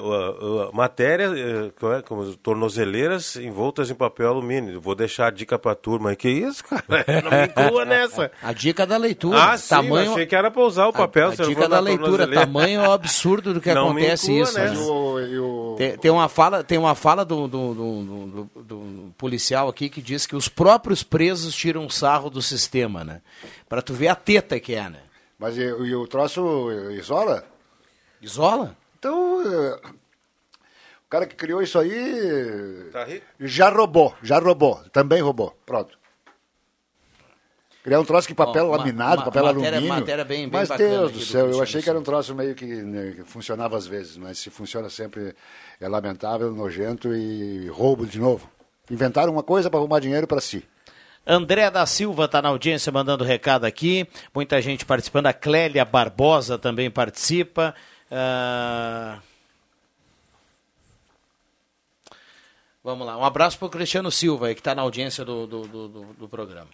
[SPEAKER 27] matéria, é, como é, como tornozeleiras envoltas em papel alumínio. Vou deixar a dica pra turma. Que isso, cara? Não me inclua nessa.
[SPEAKER 1] A dica da leitura.
[SPEAKER 27] Ah, sim,
[SPEAKER 1] tamanho...
[SPEAKER 27] achei que era pra usar o papel.
[SPEAKER 1] A, a dica da leitura, tamanho é o absurdo do que
[SPEAKER 27] Não me
[SPEAKER 1] acontece
[SPEAKER 27] inclua
[SPEAKER 1] isso. né? Tem, tem uma fala, tem uma fala do, do, do- do- do- do policial aqui que diz que os próprios presos tiram sarro do sistema, né? Pra tu ver a teta que é, né?
[SPEAKER 6] Mas e, e o troço isola?
[SPEAKER 1] Isola?
[SPEAKER 6] Então, eh, o cara que criou isso aí
[SPEAKER 27] Tá rico?
[SPEAKER 6] já roubou, já roubou, também roubou. Pronto. Criar um troço de papel
[SPEAKER 1] Ó,
[SPEAKER 6] laminado,
[SPEAKER 1] uma
[SPEAKER 6] papel
[SPEAKER 1] matéria-
[SPEAKER 6] alumínio.
[SPEAKER 1] matéria bem- bem
[SPEAKER 6] mas
[SPEAKER 1] bacana
[SPEAKER 6] Deus
[SPEAKER 1] aqui
[SPEAKER 6] do
[SPEAKER 1] do
[SPEAKER 6] céu, eu
[SPEAKER 1] Cristiano
[SPEAKER 6] achei que era um troço meio que, né, que funcionava às vezes, mas se funciona sempre é lamentável, nojento e roubo de novo. Inventaram uma coisa para arrumar dinheiro para si.
[SPEAKER 1] André da Silva está na audiência mandando recado aqui. Muita gente participando. A Clélia Barbosa também participa. Ah, Vamos lá. Um abraço para o Cristiano Silva, que está na audiência do, do, do- do programa.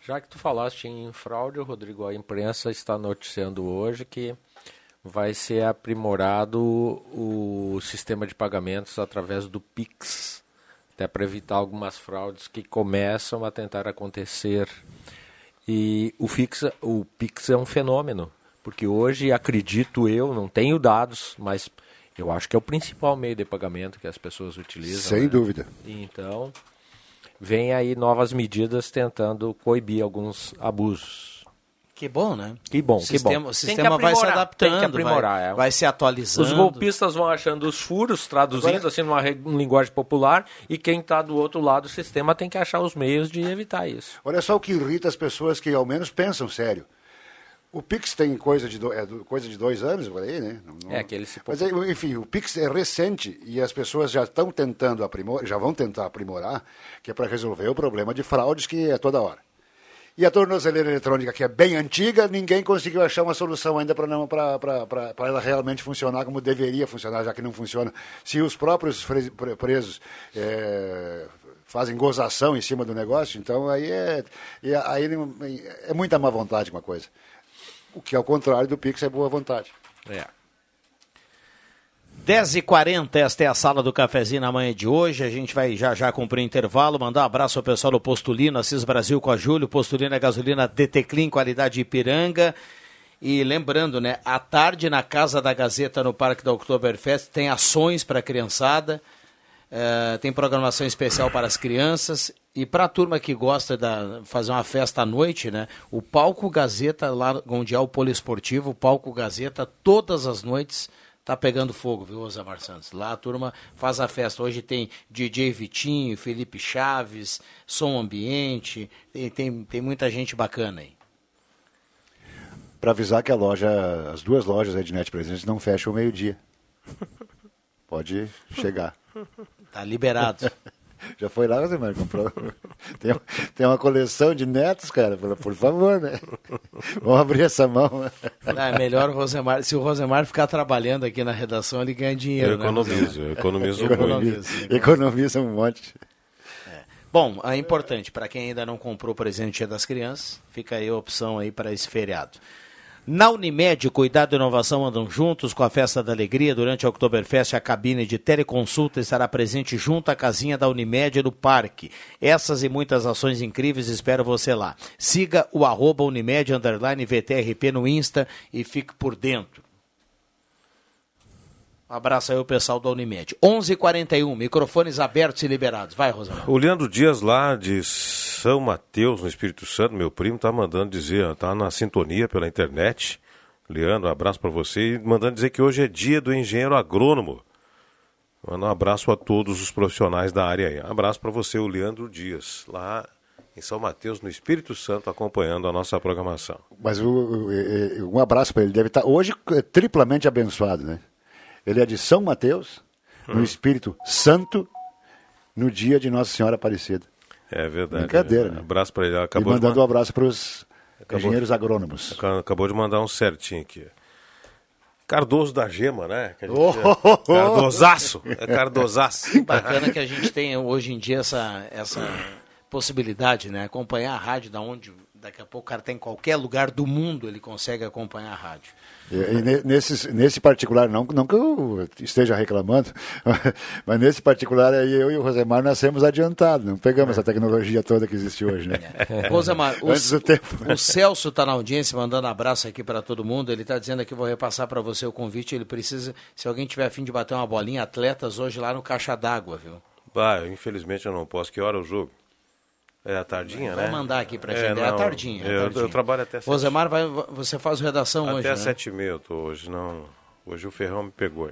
[SPEAKER 3] Já que tu falaste em fraude, Rodrigo, a imprensa está noticiando hoje que vai ser aprimorado o sistema de pagamentos através do Pix, até para evitar algumas fraudes que começam a tentar acontecer. E o, Fix, o Pix é um fenômeno, porque hoje, acredito eu, não tenho dados, mas eu acho que é o principal meio de pagamento que as pessoas utilizam.
[SPEAKER 6] Sem
[SPEAKER 3] né?
[SPEAKER 6] dúvida.
[SPEAKER 3] Então, vem aí novas medidas tentando coibir alguns abusos.
[SPEAKER 1] Que bom, né?
[SPEAKER 3] Que bom,
[SPEAKER 1] O
[SPEAKER 3] que
[SPEAKER 1] sistema,
[SPEAKER 3] bom.
[SPEAKER 1] o sistema vai se adaptando,
[SPEAKER 3] tem que aprimorar,
[SPEAKER 1] vai,
[SPEAKER 3] é.
[SPEAKER 1] vai se atualizando.
[SPEAKER 3] Os golpistas vão achando os furos, traduzindo
[SPEAKER 6] Agora-
[SPEAKER 3] assim numa re- linguagem popular, e quem está do outro lado do sistema tem que achar os meios de evitar isso.
[SPEAKER 6] Olha só o que irrita as pessoas que ao menos pensam sério. O Pix tem coisa de, do- é, coisa de dois anos por aí, né? Não- não-
[SPEAKER 3] É que ele se
[SPEAKER 6] Mas, enfim, o Pix é recente e as pessoas já estão tentando aprimorar, já vão tentar aprimorar, que é para resolver o problema de fraudes que é toda hora. E a tornozeleira eletrônica, que é bem antiga, ninguém conseguiu achar uma solução ainda para ela realmente funcionar como deveria funcionar, já que não funciona. Se os próprios presos eh, fazem gozação em cima do negócio, então aí é, aí é muita má vontade com a coisa. O que ao contrário do Pix é boa vontade.
[SPEAKER 3] É.
[SPEAKER 1] 10h40, esta é a sala do cafezinho na manhã de hoje. A gente vai já já cumprir intervalo. Mandar um abraço ao pessoal do Postulino, Assis Brasil com a Júlio. Postulino é gasolina DT Clean, qualidade Ipiranga. E lembrando, né, à tarde na Casa da Gazeta, no Parque da Oktoberfest, tem ações para a criançada. É, tem programação especial para as crianças e para a turma que gosta de fazer uma festa à noite, né? O Palco Gazeta, lá onde é o poliesportivo, o Palco Gazeta, todas as noites tá pegando fogo, viu, Osamar Santos? Lá a turma faz a festa. Hoje tem DJ Vitinho, Felipe Chaves, som ambiente, tem, tem, tem muita gente bacana aí.
[SPEAKER 6] Para avisar que a loja, as duas lojas Ednet Presentes não fecham o meio-dia. Pode chegar.
[SPEAKER 1] Tá liberado.
[SPEAKER 6] Já foi lá, Rosemar, comprou. Tem, tem uma coleção de netos, cara, por, por favor, né? Vamos abrir essa mão.
[SPEAKER 1] Não, é melhor o Rosemar. Se o Rosemar ficar trabalhando aqui na redação, ele ganha dinheiro.
[SPEAKER 27] Eu
[SPEAKER 1] né,
[SPEAKER 27] economizo, eu economizo
[SPEAKER 6] Economiza, economiza um monte.
[SPEAKER 1] Bom, é importante, para quem ainda não comprou o presente Dia das Crianças, fica aí a opção aí para esse feriado. Na Unimed, Cuidado e Inovação andam juntos com a Festa da Alegria. Durante a Oktoberfest, a cabine de teleconsulta estará presente junto à casinha da Unimed no parque. Essas e muitas ações incríveis espero você lá. Siga o arroba Unimed VTRP no Insta e fique por dentro. Um abraço aí ao pessoal da Unimed. 11:41 h 41 microfones abertos e liberados. Vai, Rosamar.
[SPEAKER 27] O Leandro Dias, lá de São Mateus, no Espírito Santo, meu primo, tá mandando dizer, tá na sintonia pela internet. Leandro, um abraço para você. E mandando dizer que hoje é dia do engenheiro agrônomo. Manda um abraço a todos os profissionais da área aí. Um abraço para você, o Leandro Dias, lá em São Mateus, no Espírito Santo, acompanhando a nossa programação.
[SPEAKER 6] Mas o- o- um abraço para ele. Deve estar hoje é triplamente abençoado, né? Ele é de São Mateus, no Espírito Santo, no dia de Nossa Senhora Aparecida.
[SPEAKER 27] É verdade.
[SPEAKER 6] Brincadeira,
[SPEAKER 27] né?
[SPEAKER 6] né?
[SPEAKER 27] Abraço para ele.
[SPEAKER 6] E
[SPEAKER 27] Acabou de
[SPEAKER 6] mandando um abraço para os engenheiros agrônomos.
[SPEAKER 27] Aca- Acabou de mandar um certinho aqui. Cardoso da Gema, né? Que a gente-
[SPEAKER 1] Oh!
[SPEAKER 27] Cardosaço. É Cardosaço.
[SPEAKER 1] Bacana que a gente tem hoje em dia essa, essa possibilidade, né? Acompanhar a rádio da onde daqui a pouco o cara tem em qualquer lugar do mundo, ele consegue acompanhar a rádio.
[SPEAKER 6] E, e ne- nesses- nesse particular, não, não que eu esteja reclamando, mas nesse particular aí eu e o Rosemar nascemos adiantados, não pegamos essa tecnologia toda que existe hoje, né?
[SPEAKER 1] Rosemar, o,
[SPEAKER 6] tempo.
[SPEAKER 1] o Celso está na audiência, mandando abraço aqui para todo mundo. Ele está dizendo aqui, vou repassar para você o convite. Ele precisa, se alguém tiver afim de bater uma bolinha, atletas hoje lá no Caixa d'Água, viu?
[SPEAKER 27] Vai, infelizmente eu não posso. Que hora é o jogo? É a tardinha,
[SPEAKER 1] Vai
[SPEAKER 27] né?
[SPEAKER 1] mandar aqui pra gente. É, a
[SPEAKER 27] não,
[SPEAKER 1] tardinha. a
[SPEAKER 27] Eu,
[SPEAKER 1] tardinha.
[SPEAKER 27] eu trabalho até sete,
[SPEAKER 1] Rosemar, vai, você faz redação hoje,
[SPEAKER 27] até
[SPEAKER 1] né?
[SPEAKER 27] sete e meia eu tô hoje. Não, hoje o Ferrão me pegou.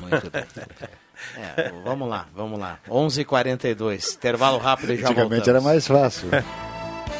[SPEAKER 1] Muito bem. É, vamos lá, vamos lá. 11h42, intervalo rápido e já
[SPEAKER 6] Antigamente
[SPEAKER 1] voltamos.
[SPEAKER 6] era mais fácil.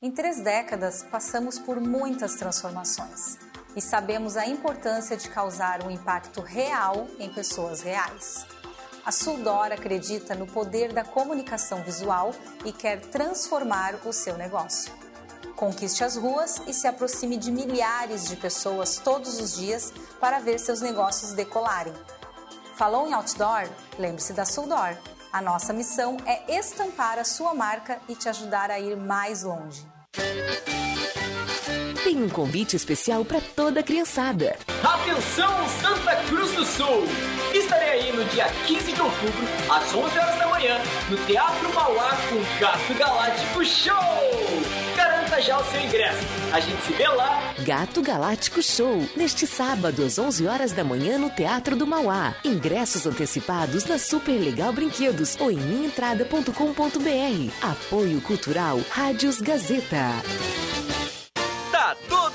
[SPEAKER 28] Em três décadas, passamos por muitas transformações e sabemos a importância de causar um impacto real em pessoas reais. A Suldor acredita no poder da comunicação visual e quer transformar o seu negócio. Conquiste as ruas e se aproxime de milhares de pessoas todos os dias para ver seus negócios decolarem. Falou em outdoor? Lembre-se da Suldor. A nossa missão é estampar a sua marca e te ajudar a ir mais longe.
[SPEAKER 29] Tem um convite especial para toda a criançada.
[SPEAKER 30] Atenção Santa Cruz do Sul! Estarei aí no dia 15 de outubro, às 11 horas da manhã, no Teatro Mauá com Gato Galáctico Show! Já o seu ingresso. A gente se vê lá.
[SPEAKER 29] Gato Galáctico Show, neste sábado às 11 horas da manhã no Teatro do Mauá. Ingressos antecipados na Super Legal Brinquedos ou em minhaentrada.com.br. Apoio Cultural Rádios Gazeta.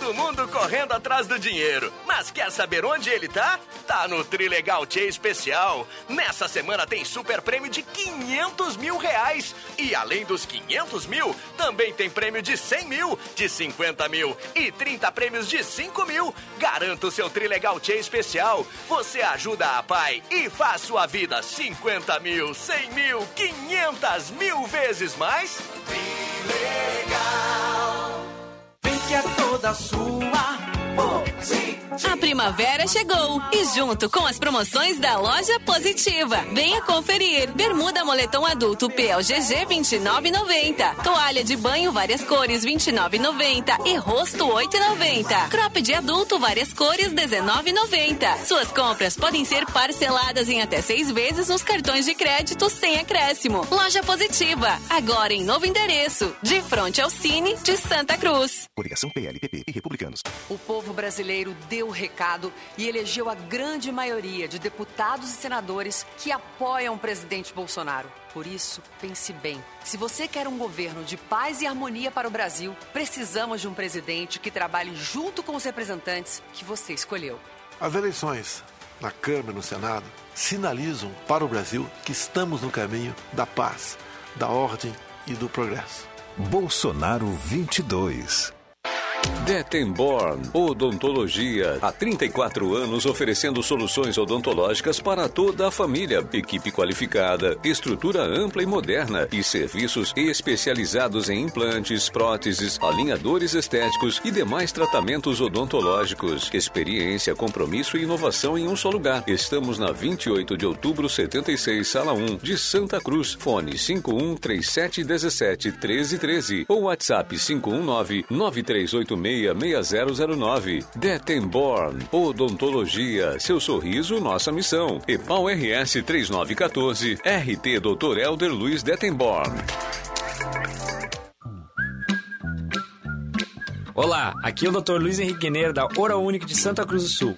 [SPEAKER 31] Todo mundo correndo atrás do dinheiro, mas quer saber onde ele tá? Tá no Trilegal Tia Especial. Nessa semana tem super prêmio de 500 mil reais. E além dos 500 mil, também tem prêmio de 100 mil, de 50 mil e 30 prêmios de 5 mil. Garanta o seu Trilegal Tia Especial. Você ajuda a pai e faz sua vida 50 mil, 100 mil, 500 mil vezes mais.
[SPEAKER 32] Vem que é toda sua.
[SPEAKER 16] A primavera chegou e junto com as promoções da loja Positiva. Venha conferir. Bermuda moletom adulto PLGG 29,90. Toalha de banho várias cores 29,90 e rosto 8,90. Crop de adulto várias cores 19,90. Suas compras podem ser parceladas em até seis vezes nos cartões de crédito sem acréscimo. Loja Positiva. Agora em novo endereço, de frente ao Cine de Santa Cruz.
[SPEAKER 33] Coligação PLPP e Republicanos.
[SPEAKER 8] O povo brasileiro deu o recado e elegeu a grande maioria de deputados e senadores que apoiam o presidente Bolsonaro. Por isso, pense bem. Se você quer um governo de paz e harmonia para o Brasil, precisamos de um presidente que trabalhe junto com os representantes que você escolheu.
[SPEAKER 23] As eleições na Câmara e no Senado sinalizam para o Brasil que estamos no caminho da paz, da ordem e do progresso.
[SPEAKER 25] Bolsonaro 22.
[SPEAKER 26] Detenborn Odontologia. Há 34 anos oferecendo soluções odontológicas para toda a família. Equipe qualificada, estrutura ampla e moderna e serviços especializados em implantes, próteses, alinhadores estéticos e demais tratamentos odontológicos. Experiência, compromisso e inovação em um só lugar. Estamos na 28 de outubro, 76, sala 1, de Santa Cruz. Fone 51 3717 1313 ou WhatsApp 519 9386 6009. Detenborn Odontologia. Seu sorriso, nossa missão. EPAL RS 3914. RT Dr. Elder Luiz Detenborn.
[SPEAKER 34] Olá, aqui é o Dr. Luiz Henrique Neira da Oral Unique de Santa Cruz do Sul.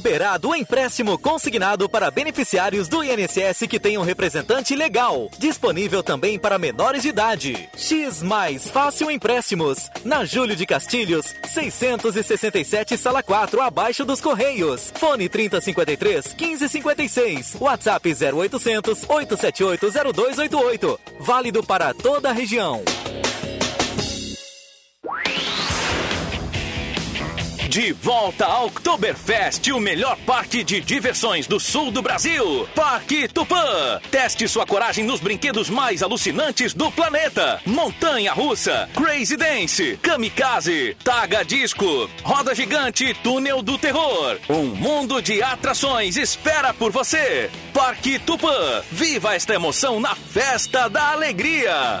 [SPEAKER 21] Liberado o empréstimo consignado para beneficiários do INSS que tenham representante legal. Disponível também para menores de idade. X Mais Fácil Empréstimos. Na Júlio de Castilhos, 667 Sala 4, abaixo dos Correios. Fone 3053 1556. WhatsApp 0800 878 0288. Válido para toda a região.
[SPEAKER 22] De volta ao Oktoberfest, o melhor parque de diversões do sul do Brasil. Parque Tupã. Teste sua coragem nos brinquedos mais alucinantes do planeta. Montanha Russa, Crazy Dance, Kamikaze, Taga Disco, Roda Gigante, Túnel do Terror. Um mundo de atrações espera por você. Parque Tupã. Viva esta emoção na Festa da Alegria.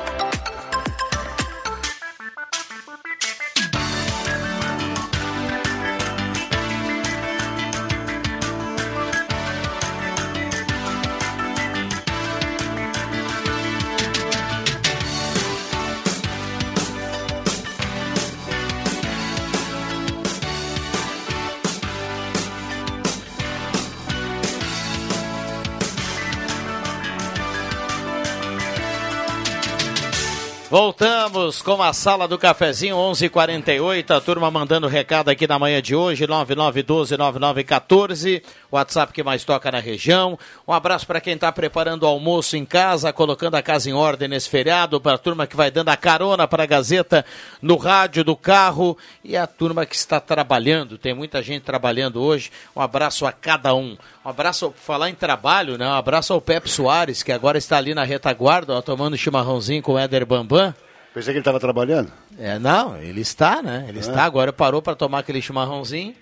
[SPEAKER 1] Voltamos com a sala do cafezinho 11:48. A turma mandando recado aqui na manhã de hoje 99129914. WhatsApp que mais toca na região. Um abraço para quem está preparando o almoço em casa, colocando a casa em ordem nesse feriado. Para a turma que vai dando a carona para a Gazeta no rádio do carro e a turma que está trabalhando. Tem muita gente trabalhando hoje. Um abraço a cada um. Um abraço, falar em trabalho, né? Um abraço ao Pepe Soares, que agora está ali na retaguarda, ó, tomando chimarrãozinho com o Éder Bambam.
[SPEAKER 6] Pensei que ele estava trabalhando.
[SPEAKER 1] É, não, ele está, né? Ele
[SPEAKER 6] É.
[SPEAKER 1] está, agora parou para tomar aquele chimarrãozinho.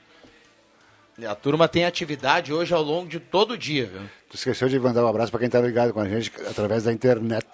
[SPEAKER 1] A turma tem atividade hoje ao longo de todo o dia, viu?
[SPEAKER 6] Tu esqueceu de mandar um abraço para quem está ligado com a gente através da internet.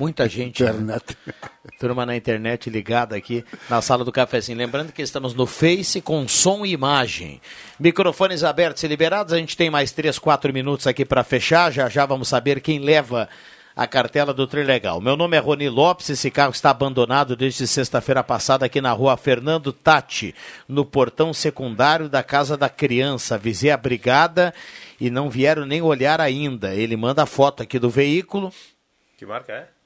[SPEAKER 1] Muita gente.
[SPEAKER 6] Internet.
[SPEAKER 1] Turma na internet ligada aqui na sala do cafezinho. Lembrando que estamos no Face com som e imagem. Microfones abertos e liberados. A gente tem mais 3, 4 minutos aqui para fechar. Já já vamos saber quem leva a cartela do Trilegal. Meu nome é Roni Lopes. Esse carro está abandonado desde sexta-feira passada aqui na rua Fernando Tati, no portão secundário da Casa da Criança. Avisei a brigada e não vieram nem olhar ainda. Ele manda a foto aqui do veículo.
[SPEAKER 27] Que marca é?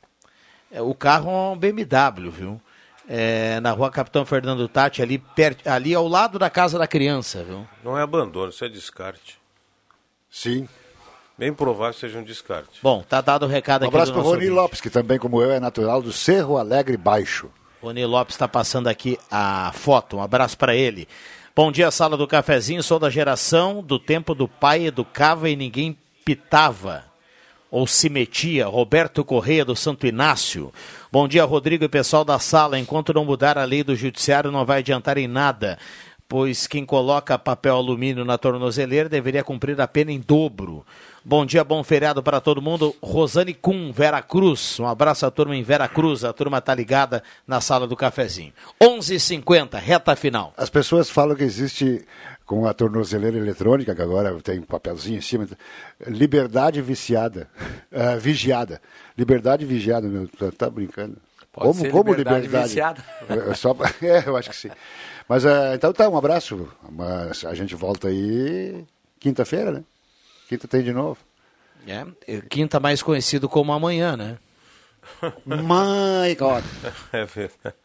[SPEAKER 1] É, O carro é um BMW, viu? É, na rua Capitão Fernando Tati, ali, perto, ali ao lado da casa da criança, viu?
[SPEAKER 27] Não é abandono, isso é descarte.
[SPEAKER 6] Sim.
[SPEAKER 27] Bem provável que seja um descarte.
[SPEAKER 1] Bom, tá dado o recado
[SPEAKER 6] Um
[SPEAKER 1] aqui
[SPEAKER 6] abraço
[SPEAKER 1] do
[SPEAKER 6] para o Rony
[SPEAKER 1] ouvinte.
[SPEAKER 6] Lopes, que também, como eu, é natural do Cerro Alegre Baixo.
[SPEAKER 1] Rony Lopes está passando aqui a foto. Um abraço para ele. Bom dia, sala do cafezinho. Sou da geração do tempo do pai educava e ninguém pitava ou se metia. Roberto Correia do Santo Inácio. Bom dia, Rodrigo e pessoal da sala. Enquanto não mudar a lei do judiciário, não vai adiantar em nada, pois quem coloca papel alumínio na tornozeleira deveria cumprir a pena em dobro. Bom dia, bom feriado para todo mundo. Rosane Kuhn, Vera Cruz. Um abraço à turma em Vera Cruz. A turma tá ligada na sala do cafezinho. 11:50, reta final.
[SPEAKER 6] As pessoas falam que existe, com a tornozeleira eletrônica, que agora tem um papelzinho em cima, liberdade viciada, ah, vigiada. Liberdade vigiada, meu, tá, tá brincando.
[SPEAKER 3] Pode
[SPEAKER 6] como
[SPEAKER 3] ser
[SPEAKER 6] como
[SPEAKER 3] liberdade
[SPEAKER 6] liberdade?
[SPEAKER 3] viciada.
[SPEAKER 6] É, só, é, eu acho que sim. Mas ah, então tá, um abraço. Mas a gente volta aí quinta-feira, né? Quinta tem de novo.
[SPEAKER 1] É, quinta mais conhecido como amanhã, né?
[SPEAKER 6] My God.
[SPEAKER 27] É verdade.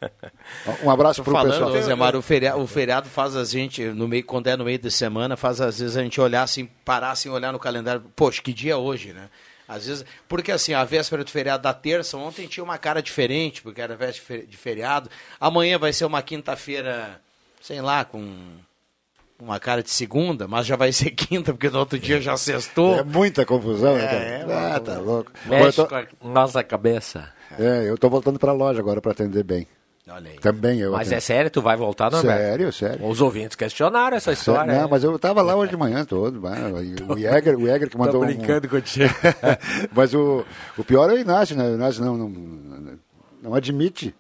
[SPEAKER 6] Um abraço pro
[SPEAKER 1] falando,
[SPEAKER 6] pessoal.
[SPEAKER 1] Rosemar, o feriado, o feriado faz a gente, no meio, quando é no meio de semana, faz às vezes a gente olhar assim, parar assim, olhar no calendário, poxa, que dia é hoje, né? Às vezes, porque assim, a véspera do feriado da terça, ontem tinha uma cara diferente, porque era véspera de feriado. Amanhã vai ser uma quinta-feira, sei lá, com uma cara de segunda, mas já vai ser quinta, porque no outro dia já sextou.
[SPEAKER 6] É muita confusão,
[SPEAKER 1] É,
[SPEAKER 6] né? cara? ah, tá louco.
[SPEAKER 3] Mexe
[SPEAKER 6] tô-
[SPEAKER 3] com a nossa cabeça.
[SPEAKER 6] É, eu tô voltando pra loja agora para atender bem.
[SPEAKER 1] Olha aí.
[SPEAKER 6] Também eu.
[SPEAKER 3] Mas
[SPEAKER 6] atendo.
[SPEAKER 3] é sério, tu vai voltar, Norberto?
[SPEAKER 6] Sério, sério.
[SPEAKER 3] Os ouvintes questionaram essa história.
[SPEAKER 6] Não,
[SPEAKER 3] né?
[SPEAKER 6] mas eu tava lá hoje de manhã todo. O Jäger, o Jäger que
[SPEAKER 3] Tô
[SPEAKER 6] mandou. um-
[SPEAKER 3] brincando contigo.
[SPEAKER 6] mas o, o pior é o Inácio, né? O Inácio não, não, não admite.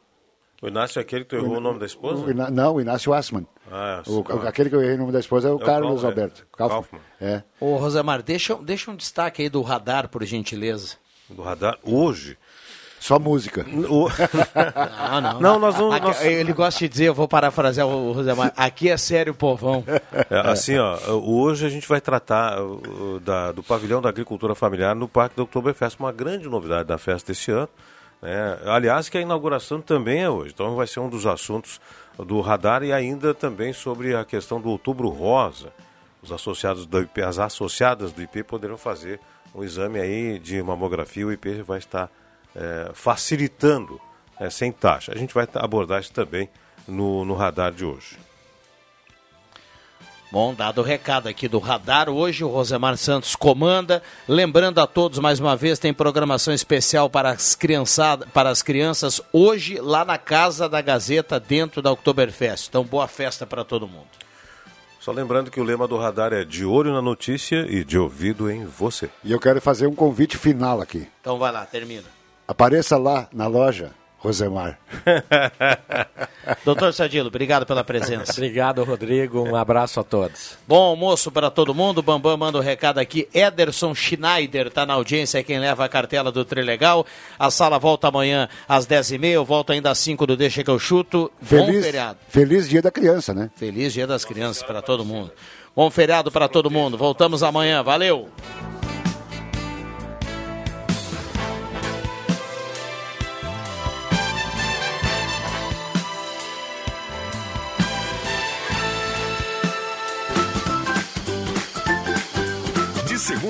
[SPEAKER 27] O Inácio é aquele que tu errou o nome da esposa?
[SPEAKER 6] O Iná- não, o Inácio Assman.
[SPEAKER 27] Ah,
[SPEAKER 6] O- aquele que eu errei o nome da esposa é o,
[SPEAKER 27] É o
[SPEAKER 6] Carlos
[SPEAKER 27] é,
[SPEAKER 6] Alberto. Kaufman.
[SPEAKER 27] Kaufman.
[SPEAKER 6] É.
[SPEAKER 1] Ô, Rosemar, deixa, deixa um destaque aí do radar, por gentileza.
[SPEAKER 27] Do radar, hoje.
[SPEAKER 6] Só música.
[SPEAKER 27] O-
[SPEAKER 1] Não, não.
[SPEAKER 27] Não, nós vamos-
[SPEAKER 1] Aqui-
[SPEAKER 27] nós-
[SPEAKER 1] Ele gosta de dizer, eu vou parafrasear o Rosemar, aqui é sério, povão.
[SPEAKER 27] É, assim, ó, hoje a gente vai tratar uh, da- do pavilhão da agricultura familiar no Parque do Oktoberfest, uma grande novidade da festa desse ano. né? Aliás, que a inauguração também é hoje, então vai ser um dos assuntos do radar e ainda também sobre a questão do Outubro Rosa. Os associados do IP, as associadas do IP poderão fazer um exame aí de mamografia, o IP vai estar eh, facilitando eh, sem taxa. A gente vai abordar isso também no, no radar de hoje.
[SPEAKER 1] Bom, dado o recado aqui do radar, hoje o Rosemar Santos comanda. Lembrando a todos, mais uma vez, tem programação especial para as, criançada, para as crianças hoje lá na Casa da Gazeta, dentro da Oktoberfest. Então, boa festa para todo mundo.
[SPEAKER 27] Só lembrando que o lema do radar é de olho na notícia e de ouvido em você.
[SPEAKER 6] E eu quero fazer um convite final aqui.
[SPEAKER 1] Então vai lá, termina.
[SPEAKER 6] Apareça lá na loja, Rosemar.
[SPEAKER 1] Doutor Sadilo, obrigado pela presença.
[SPEAKER 3] Obrigado, Rodrigo. Um abraço a todos.
[SPEAKER 1] Bom almoço para todo mundo. Bambam manda o recado aqui. Ederson Schneider está na audiência, é quem leva a cartela do Trilegal. A sala volta amanhã às 10h30. Eu volto ainda às 5 do Deixa que eu chuto. Bom
[SPEAKER 6] Feliz,
[SPEAKER 1] feriado.
[SPEAKER 6] feliz dia da criança, né?
[SPEAKER 1] Feliz Dia das Crianças para todo mundo. Bom feriado para todo mundo. Voltamos amanhã. Valeu!